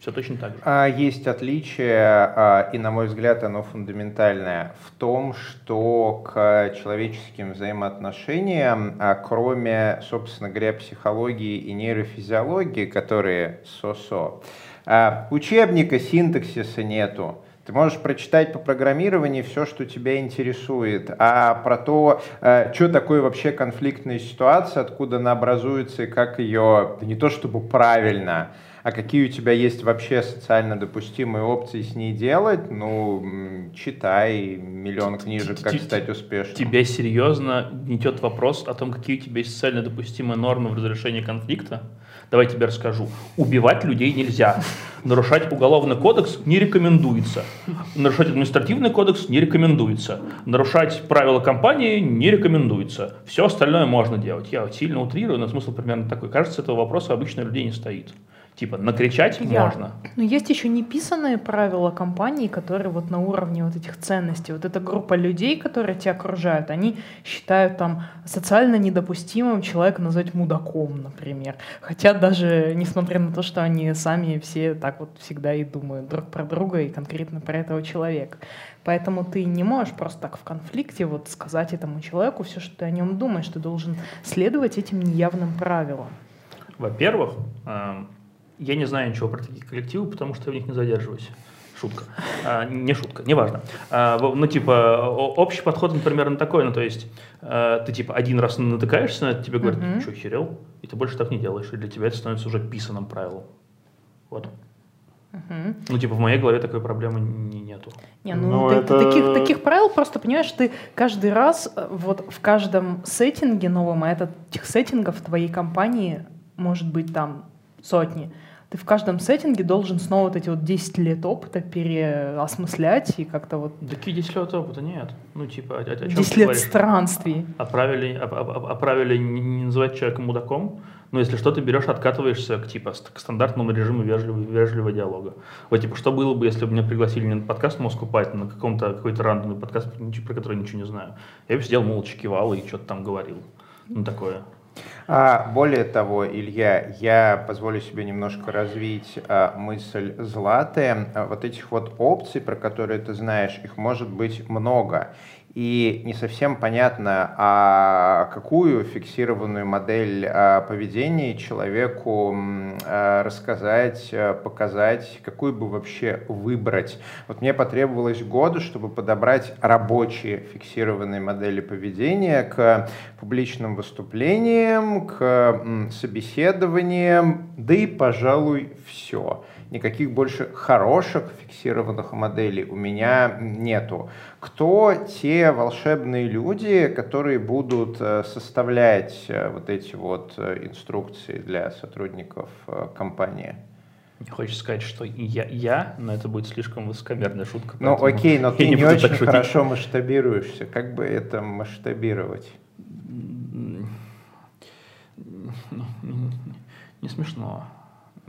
Все точно так же. А, Есть отличие, а, и, на мой взгляд, оно фундаментальное в том, что к человеческим взаимоотношениям, а, кроме, собственно говоря, психологии и нейрофизиологии, которые со-со, а, учебника синтаксиса нету. Ты можешь прочитать по программированию все, что тебя интересует, а про то, что такое вообще конфликтная ситуация, откуда она образуется и как ее, не то чтобы правильно, а какие у тебя есть вообще социально допустимые опции с ней делать, ну, читай миллион книжек, как стать успешным. Тебя серьезно гнетет вопрос о том, какие у тебя есть социально допустимые нормы в разрешении конфликта? Давай тебе расскажу. Убивать людей нельзя. Нарушать уголовный кодекс не рекомендуется. Нарушать административный кодекс не рекомендуется. Нарушать правила компании не рекомендуется. Все остальное можно делать. Я сильно утрирую, но смысл примерно такой. Кажется, этого вопроса обычно людей не стоит. Типа, накричать Я. можно. Но есть еще неписанные правила компании, которые вот на уровне вот этих ценностей. Вот эта группа людей, которые тебя окружают, они считают там социально недопустимым человека назвать мудаком, например. Хотя даже несмотря на то, что они сами все так вот всегда и думают друг про друга и конкретно про этого человека. Поэтому ты не можешь просто так в конфликте вот сказать этому человеку все, что ты о нем думаешь. Ты должен следовать этим неявным правилам. Во-первых, эм, я не знаю ничего про такие коллективы, потому что я в них не задерживаюсь. Шутка. А, не шутка, неважно. А, ну, типа, общий подход, например, на такой, ну, то есть, э, ты, типа, один раз натыкаешься на это, тебе говорят, ты что, херел? И ты больше так не делаешь, и для тебя это становится уже писанным правилом. Вот. Мгм. Ну, типа, в моей голове такой проблемы не- нету. Не, ну, Ну, ты- это- таких, таких правил просто, понимаешь, ты каждый раз э, вот в каждом сеттинге новом, а это этих сеттингов в твоей компании может быть там сотни, ты в каждом сеттинге должен снова вот эти вот 10 лет опыта переосмыслять и как-то вот Такие 10 лет опыта нет. Ну, типа, о, о чем 10 ты лет странствий. А правили, а, а- а правили не, называть человека мудаком, но если что, ты берешь, откатываешься к, типа, к стандартному режиму вежливого, вежливого диалога. Вот, типа, что было бы, если бы меня пригласили не на подкаст Moscow Python, на каком-то, какой-то рандомный подкаст, про который ничего не знаю. Я бы сидел молча кивал и что-то там говорил. Ну, такое. А, более того, Илья, я позволю себе немножко развить а, мысль Златы. А, вот этих вот опций, про которые ты знаешь, их может быть много. И не совсем понятно, а какую фиксированную модель а, поведения человеку а, рассказать, а, показать, какую бы вообще выбрать. Вот мне потребовалось годы, чтобы подобрать рабочие фиксированные модели поведения к публичным выступлениям, к собеседованиям, да и, пожалуй, все. Никаких больше хороших фиксированных моделей у меня нету. Кто те волшебные люди, которые будут э, составлять э, вот эти вот э, инструкции для сотрудников компании? Хочешь сказать, что я, я, но это будет слишком высокомерная шутка. Ну окей, но ты не, не очень хорошо масштабируешься. Как бы это масштабировать? Ну, не смешно.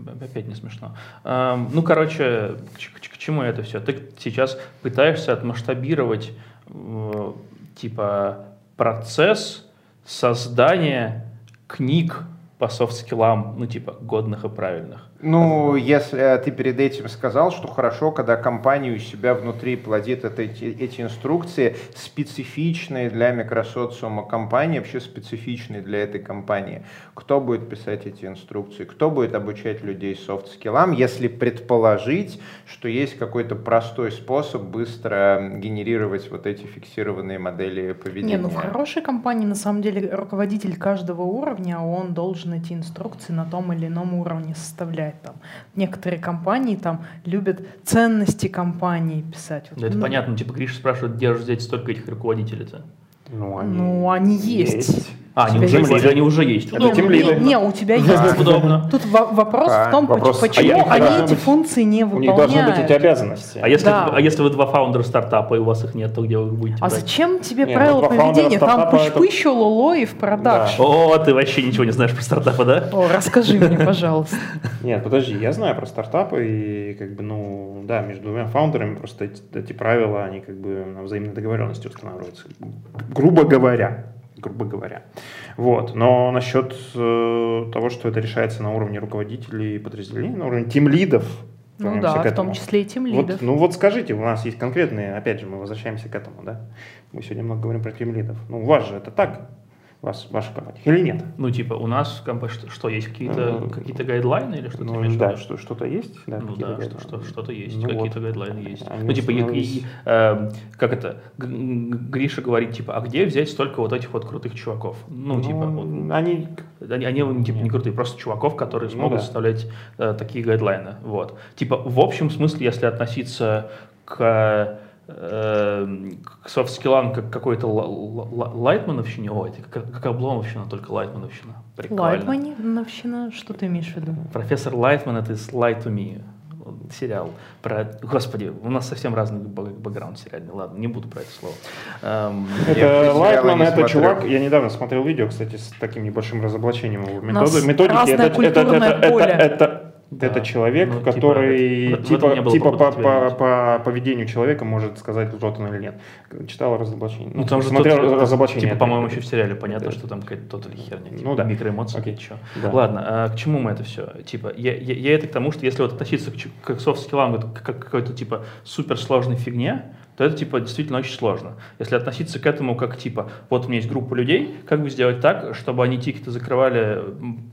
Опять не смешно. Ну, короче, к, чему это все? Ты сейчас пытаешься отмасштабировать э, типа процесс создания книг по софт-скиллам, ну, типа, годных и правильных. Ну, если ты перед этим сказал, что хорошо, когда компания у себя внутри плодит это, эти, эти инструкции, специфичные для микросоциума компании, вообще специфичные для этой компании. Кто будет писать эти инструкции? Кто будет обучать людей софт-скиллам, если предположить, что есть какой-то простой способ быстро генерировать вот эти фиксированные модели поведения? Не, ну в хорошей компании на самом деле руководитель каждого уровня, он должен эти инструкции на том или ином уровне составлять писать там. Некоторые компании там любят ценности компании писать. Да, это ну, понятно. Типа Гриша спрашивает, где же взять столько этих руководителей-то? Ну, они, ну, они есть. есть. А, они уже, есть. они уже есть. Это не, не, не, у тебя есть. Удобно. Тут вопрос в том, вопрос, почему а они эти функции не выполняют. У них должны быть эти обязанности. А если, а если вы два фаундера стартапа, и у вас их нет, то где вы будете А зачем тебе нет, правила поведения? Там пыщ-пыщу, это... лоло и в продаж. Да. О, ты вообще ничего не знаешь про стартапы, да? О, расскажи мне, пожалуйста. Нет, подожди, я знаю про стартапы, и как бы, ну, да, между двумя фаундерами просто эти, эти правила, они как бы на взаимной договоренности устанавливаются. Грубо говоря грубо говоря. Вот. Но насчет э, того, что это решается на уровне руководителей подразделений, на уровне тимлидов, ну да, в том числе и тимлидов. Вот, ну вот скажите, у нас есть конкретные, опять же, мы возвращаемся к этому, да? Мы сегодня много говорим про тимлидов. Ну у вас же это так? Вас, ваша компания или нет? Ну, типа, у нас в компании что, что есть какие-то ну, какие гайдлайны или что-то ну, Да, что, что-то есть. Да, ну да, что, что, что-то есть, ну, какие-то вот. гайдлайны есть. Они ну, типа, и, и, э, как это, Гриша говорит, типа, а где взять столько вот этих вот крутых чуваков? Ну, ну типа, вот, они... Они, они типа, не крутые, просто чуваков, которые смогут ну, да. составлять э, такие гайдлайны. Вот. Типа, в общем смысле, если относиться к к софт-скиллам как какой-то лайтмановщине, ой, как, как обломовщина, только лайтмановщина. Прикольно. Лайтмановщина? Что ты имеешь в виду? Профессор Лайтман — это из Lie to Me сериал про... Господи, у нас совсем разный бэкграунд сериальный. Ладно, не буду про это слово. Эм, это Лайтман, это чувак, я недавно смотрел видео, кстати, с таким небольшим разоблачением его методы, методики. Это, это, это, это, это, да. Это человек, ну, типа, который типа, типа, типа по, по, по поведению человека может сказать, вот он или нет. Читал разоблачение. Ну, там же смотрел тот, разоблачение. Типа, по-моему, еще в сериале понятно, да. что там какая-то тот или херня. Типа, ну да. Микроэмоции. Окей. Что. Да. Ладно, а к чему мы это все? Типа, я, я, я это к тому, что если вот относиться к, к софт-скиллам как к какой-то типа суперсложной фигне, то это типа действительно очень сложно. Если относиться к этому как типа, вот у меня есть группа людей, как бы сделать так, чтобы они тикеты закрывали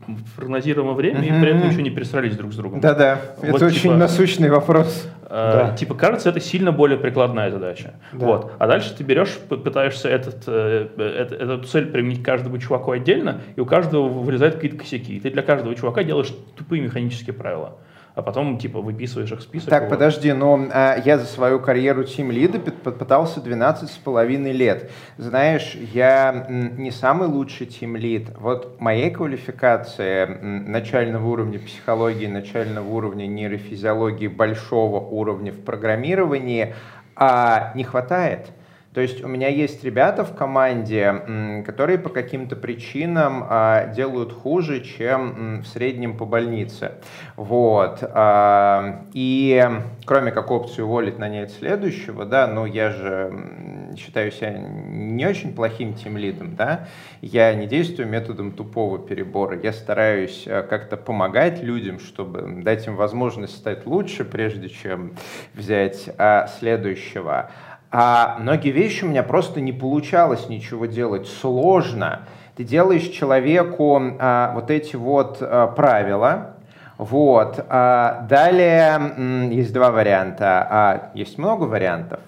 в прогнозируемое время mm-hmm. и при этом еще не пересрались друг с другом. Да-да, вот, это типа, очень насущный вопрос. Э, да. Типа, кажется, это сильно более прикладная задача. Да. Вот. А дальше ты берешь, пытаешься этот, э, этот, эту цель применить каждому чуваку отдельно, и у каждого вылезают какие-то косяки. И ты для каждого чувака делаешь тупые механические правила а потом, типа, выписываешь их список. Так, его. подожди, но а, я за свою карьеру Team Lead пытался 12 с половиной лет. Знаешь, я не самый лучший Team Lead. Вот моей квалификации начального уровня психологии, начального уровня нейрофизиологии, большого уровня в программировании а, не хватает. То есть у меня есть ребята в команде, которые по каким-то причинам а, делают хуже, чем в среднем по больнице. Вот. А, и кроме как опции уволить, нанять следующего, да, ну я же считаю себя не очень плохим тимлидом, да, я не действую методом тупого перебора, я стараюсь а, как-то помогать людям, чтобы дать им возможность стать лучше, прежде чем взять следующего. А многие вещи у меня просто не получалось ничего делать. Сложно. Ты делаешь человеку а, вот эти вот а, правила, вот. А, далее есть два варианта. А, есть много вариантов.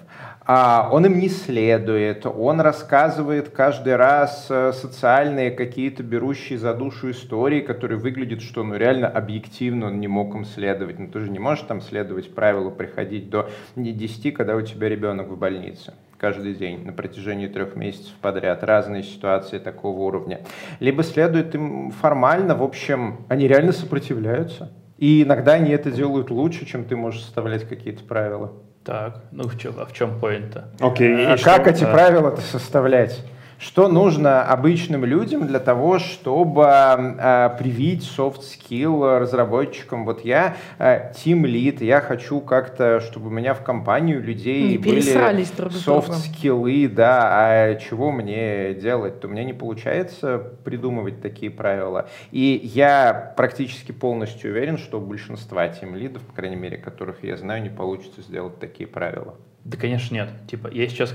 А он им не следует, он рассказывает каждый раз э, социальные какие-то берущие за душу истории, которые выглядят, что ну реально объективно он не мог им следовать. Ну, ты же не можешь там следовать правилу приходить до 10, когда у тебя ребенок в больнице каждый день на протяжении трех месяцев подряд, разные ситуации такого уровня. Либо следует им формально, в общем, они реально сопротивляются. И иногда они это делают лучше, чем ты можешь составлять какие-то правила. Так, ну в чем, а в чем point-то? Окей, okay, а как эти правила-то составлять? Что нужно обычным людям для того, чтобы э, привить soft skill разработчикам? Вот я э, team lead, я хочу как-то, чтобы у меня в компанию людей не были soft skills, да, а чего мне делать? То у меня не получается придумывать такие правила. И я практически полностью уверен, что у большинства team лидов, по крайней мере, которых я знаю, не получится сделать такие правила. Да, конечно, нет. Типа, я сейчас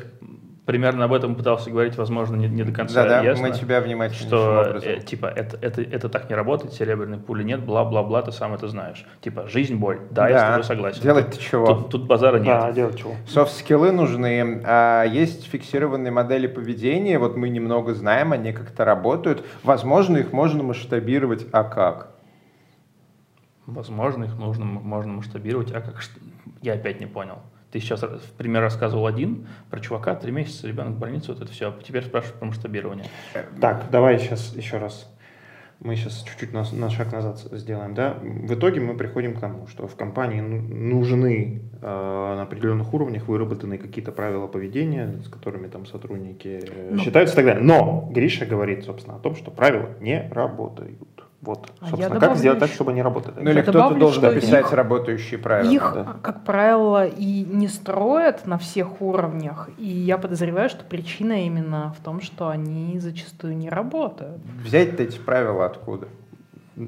примерно об этом пытался говорить, возможно, не, не до конца да, ясно. мы тебя внимательно Что, э, типа, это, это, это так не работает, серебряной пули нет, бла-бла-бла, ты сам это знаешь. Типа, жизнь, боль. Да, да. я с тобой согласен. Делать-то чего? Тут, тут базара нет. Да, делать чего? Софт-скиллы нужны. А есть фиксированные модели поведения, вот мы немного знаем, они как-то работают. Возможно, их можно масштабировать, а как? Возможно, их нужно, можно масштабировать, а как? Я опять не понял. Ты сейчас в пример рассказывал один про чувака, три месяца, ребенок в больнице, вот это все. А теперь спрашиваешь про масштабирование. Так, давай сейчас еще раз. Мы сейчас чуть-чуть на, на шаг назад сделаем, да. В итоге мы приходим к тому, что в компании ну, нужны э, на определенных уровнях выработанные какие-то правила поведения, с которыми там сотрудники э, ну, считаются и так далее. Но Гриша говорит, собственно, о том, что правила не работают. Вот, а собственно, как сделать так, чтобы они работали? Ну или кто-то должен описать работающие правила. Их, да. как правило, и не строят на всех уровнях. И я подозреваю, что причина именно в том, что они зачастую не работают. Взять эти правила откуда? Я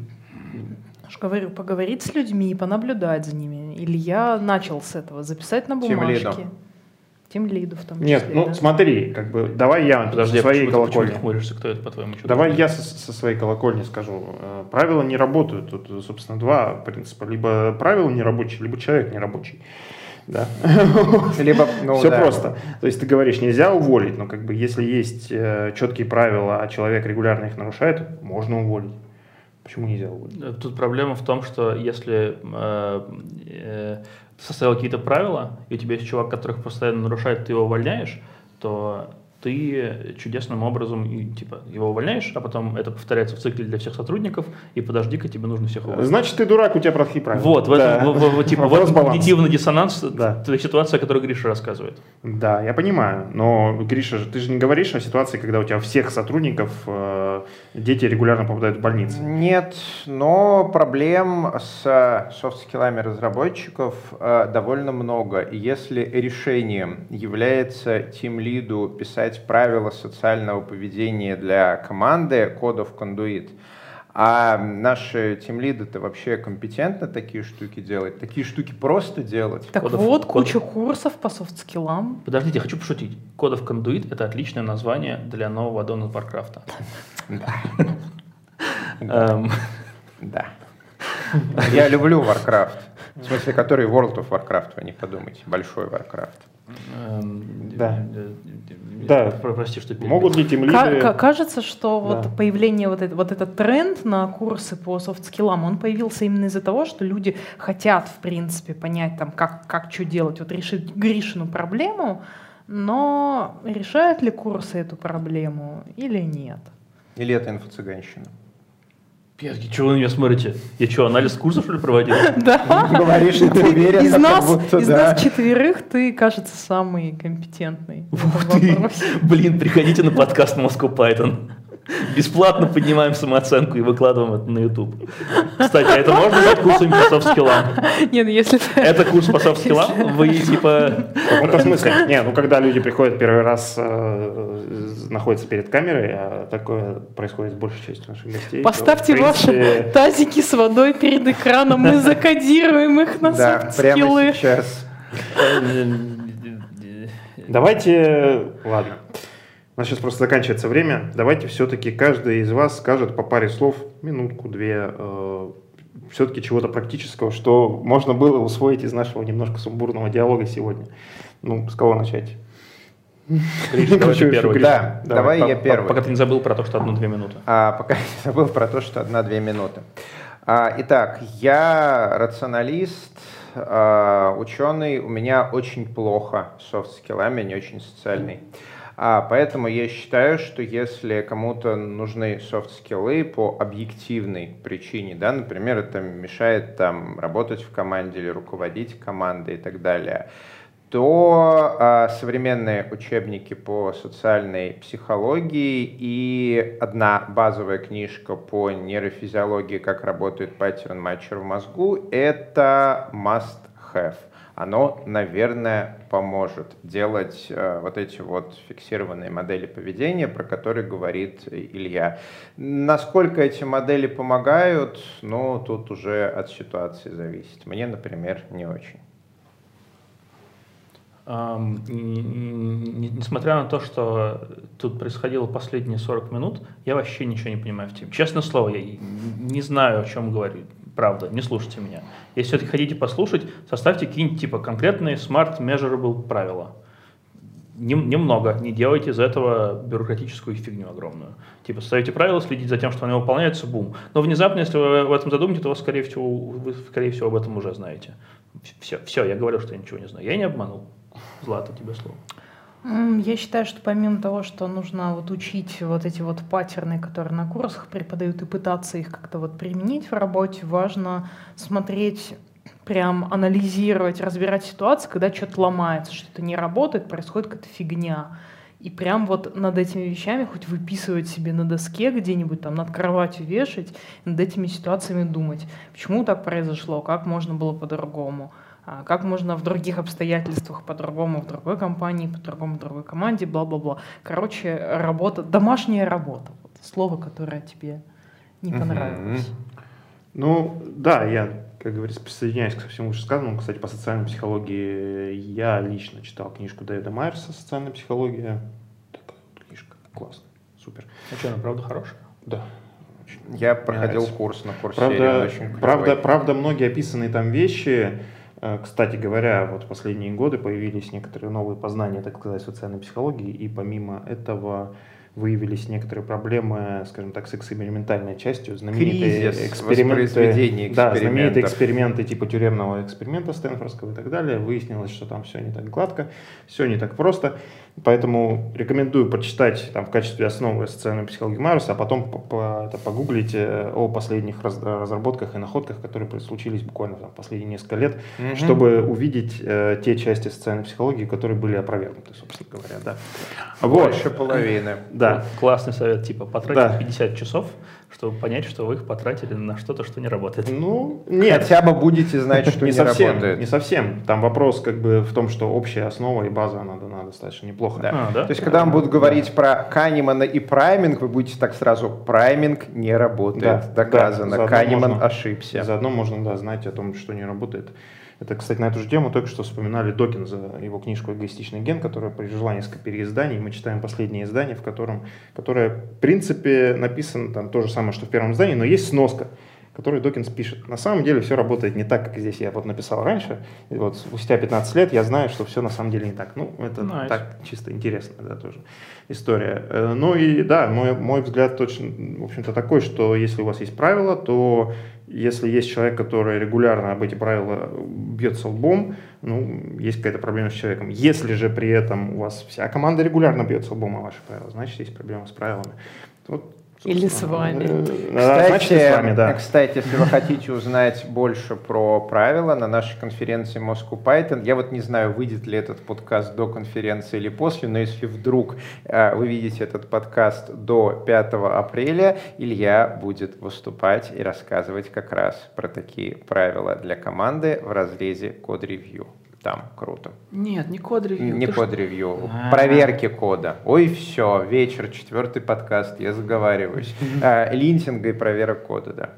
говорю, поговорить с людьми и понаблюдать за ними. Или я начал с этого, записать на бумажке. Тем тем лиду в том числе. Нет, ну да. смотри, как бы давай я Подожди, со своей почему колокольни. Ты, хмуришься, кто это по-твоему? Давай я со, со своей колокольни скажу. Э, правила не работают. Тут, собственно, два принципа. Либо правила не рабочие, либо человек не рабочий. Да. Либо, ну, Все да. просто. То есть ты говоришь, нельзя уволить, но как бы если есть э, четкие правила, а человек регулярно их нарушает, можно уволить. Почему нельзя уволить? Тут проблема в том, что если э, э, составил какие-то правила, и у тебя есть чувак, которых постоянно нарушает, ты его увольняешь, то ты чудесным образом и, типа, его увольняешь, а потом это повторяется в цикле для всех сотрудников, и подожди-ка, тебе нужно всех уволить. Значит, ты дурак, у тебя плохие правила. Вот, в этом, да. в, в, типа, в этом когнитивный диссонанс, да. ситуация, о которой Гриша рассказывает. Да, я понимаю, но, Гриша, ты же не говоришь о ситуации, когда у тебя всех сотрудников э, дети регулярно попадают в больницы. Нет, но проблем с софт-скиллами разработчиков э, довольно много. И если решением является тим-лиду писать писать правила социального поведения для команды of Conduit. А наши тимлиды-то вообще компетентны такие штуки делать? Такие штуки просто делать? Так Code вот, of, куча курсов по софт-скиллам. Подождите, я хочу пошутить. Of Conduit — это отличное название для нового аддона Warcraft. Да. Да. Я люблю Warcraft. В смысле, который World of Warcraft, вы не подумайте. Большой Warcraft. Эм, да. Да. Прости, что Могут ли тем лиды... Кажется, что вот появление вот, это, вот этот тренд на курсы по софт-скиллам, он появился именно из-за того, что люди хотят, в принципе, понять, там, как, как что делать, вот решить Гришину проблему, но решают ли курсы эту проблему или нет? Или это инфо-цыганщина? Петки, что вы на меня смотрите? Я что, анализ курсов что ли проводил? Да. Говоришь, ты уверен, из нас, из нас четверых ты, кажется, самый компетентный. Блин, приходите на подкаст Moscow Python. Бесплатно поднимаем самооценку и выкладываем это на YouTube. Кстати, а это можно взять курсом по софт-скиллам? Нет, ну если Это курс по софт-скиллам? Вы типа... В каком смысле? Не, ну когда люди приходят первый раз, э, находятся перед камерой, а такое происходит с большей частью наших гостей. Поставьте ваши тазики с водой перед экраном, мы закодируем их на софт-скиллы. прямо сейчас. Давайте, ладно. У нас сейчас просто заканчивается время. Давайте все-таки каждый из вас скажет по паре слов, минутку-две, э, все-таки чего-то практического, что можно было усвоить из нашего немножко сумбурного диалога сегодня. Ну, с кого начать? Гриша, давай ты первый. Да, давай По- я по- первый. Пока ты не забыл про то, что одну-две минуты. А, пока не забыл про то, что одна-две минуты. А, итак, я рационалист, а, ученый, у меня очень плохо с софт-скиллами, не очень социальный. А, поэтому я считаю, что если кому-то нужны софт-скиллы по объективной причине, да, например, это мешает там, работать в команде или руководить командой и так далее, то а, современные учебники по социальной психологии и одна базовая книжка по нейрофизиологии, как работает pattern matcher в мозгу, это must have. Оно, наверное, поможет делать э, вот эти вот фиксированные модели поведения, про которые говорит Илья. Насколько эти модели помогают, ну, тут уже от ситуации зависит. Мне, например, не очень. Несмотря на то, что тут происходило последние 40 минут, я вообще ничего не понимаю в теме. Честное слово, я не знаю, о чем говорю. Правда, не слушайте меня. Если все-таки хотите послушать, составьте какие-нибудь типа конкретные smart measurable правила. Нем- Немного, не делайте из этого бюрократическую фигню огромную. Типа ставите правила, следите за тем, что они выполняются, бум. Но внезапно, если вы в этом задумаете, то вы, скорее всего, вы, скорее всего, об этом уже знаете. Все, все, я говорю, что я ничего не знаю. Я не обманул. Злата, тебе слово. Я считаю, что помимо того, что нужно вот учить вот эти вот паттерны, которые на курсах преподают, и пытаться их как-то вот применить в работе, важно смотреть, прям анализировать, разбирать ситуации, когда что-то ломается, что-то не работает, происходит какая-то фигня. И прям вот над этими вещами хоть выписывать себе на доске где-нибудь там над кроватью вешать, над этими ситуациями думать. Почему так произошло, как можно было по-другому. А как можно в других обстоятельствах по-другому, в другой компании, по-другому в другой команде, бла-бла-бла. Короче, работа, домашняя работа. Вот слово, которое тебе не понравилось. Ну, да, я, как говорится, присоединяюсь ко всему вышесказанному. Кстати, по социальной психологии я лично читал книжку Дэвида Майерса «Социальная психология». Такая вот книжка. Классно. Супер. А что, она правда хорошая? Да. очень Я проходил нравится. курс на курсе. Правда, правда, правда, многие описанные там вещи, кстати говоря, вот в последние годы появились некоторые новые познания, так сказать, социальной психологии, и помимо этого выявились некоторые проблемы, скажем так, с экспериментальной частью, знаменитые Кризис эксперименты, да, знаменитые эксперименты типа тюремного эксперимента Стэнфордского и так далее. Выяснилось, что там все не так гладко, все не так просто. Поэтому рекомендую прочитать там, в качестве основы социальную психологию Майерса, а потом по- по- это погуглить э, о последних раз- разработках и находках, которые случились буквально там, последние несколько лет, Мгм. чтобы увидеть э, те части социальной психологии, которые были опровергнуты, собственно говоря. Да. Вот. Больше половины. Да. Классный совет, типа, потратить Да. 50 часов, чтобы понять, что вы их потратили на что-то, что не работает. Ну, нет. Хотя бы будете знать, что не, не, совсем, работает. не совсем. Там вопрос как бы в том, что общая основа и база, она дана достаточно неплохо. Да. А, да? То есть, когда вам будут говорить про Канемана и прайминг, вы будете так сразу, прайминг не работает. Да, Доказано. да, заодно Канеман можно- ошибся. Заодно можно да, знать о том, что не работает. Это, кстати, на эту же тему только что вспоминали Докинза, его книжку «Эгоистичный ген», которая пережила несколько переизданий. Мы читаем последнее издание, в котором, которое, в принципе, написано там то же самое, что в первом издании, но есть сноска, которую Докинс пишет. На самом деле все работает не так, как здесь я вот написал раньше. И вот спустя 15 лет я знаю, что все на самом деле не так. Ну, это Nice. так чисто интересно, да, тоже история. Э, Ну и да, мой, мой взгляд точно, в общем-то, такой, что если у вас есть правила, то если есть человек, который регулярно об эти правила бьется лбом, ну, есть какая-то проблема с человеком. Если же при этом у вас вся команда регулярно бьется лбом о ваши правила, значит, есть проблема с правилами. Вот, Или с вами. э, да, значит, Кстати, с вами, да. кстати, если вы хотите узнать больше про правила на нашей конференции Moscow Python, я вот не знаю, выйдет ли этот подкаст до конференции или после, но если вдруг э, вы видите этот подкаст до 5 апреля, Илья будет выступать и рассказывать как раз про такие правила для команды в разрезе код-ревью. Там круто. Нет, не код-ревью. Не код-ревью, А. проверки кода. Ой, все, вечер, четвертый подкаст, я заговариваюсь. А, Линтинга и проверок кода, да.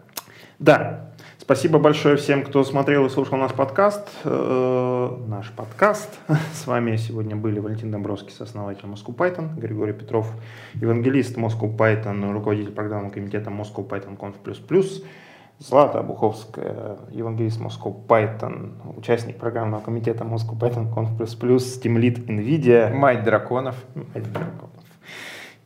Да. Спасибо большое всем, кто смотрел и слушал наш подкаст. Э, наш подкаст. С вами сегодня были Валентин Домбровский, основатель Moscow Python, Григорий Петров, евангелист Moscow Python, руководитель программного комитета Moscow Python Conf++. Злата Буховская, евангелист Moscow Python, участник программного комитета Moscow Python Team Lead NVIDIA. Мать драконов. Мать драконов.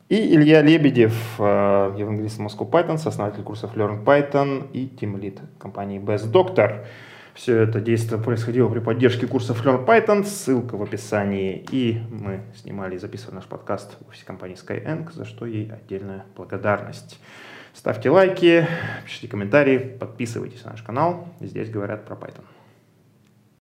И Илья Лебедев, э, евангелист Moscow Python, сооснователь курсов Learn Python и Team Lead компании Best Doctor. Все это действие происходило при поддержке курсов Learn Python, ссылка в описании. И мы снимали и записывали наш подкаст в офисе компании Skyeng, за что ей отдельная благодарность. Ставьте лайки, пишите комментарии, подписывайтесь на наш канал. Здесь говорят про Python.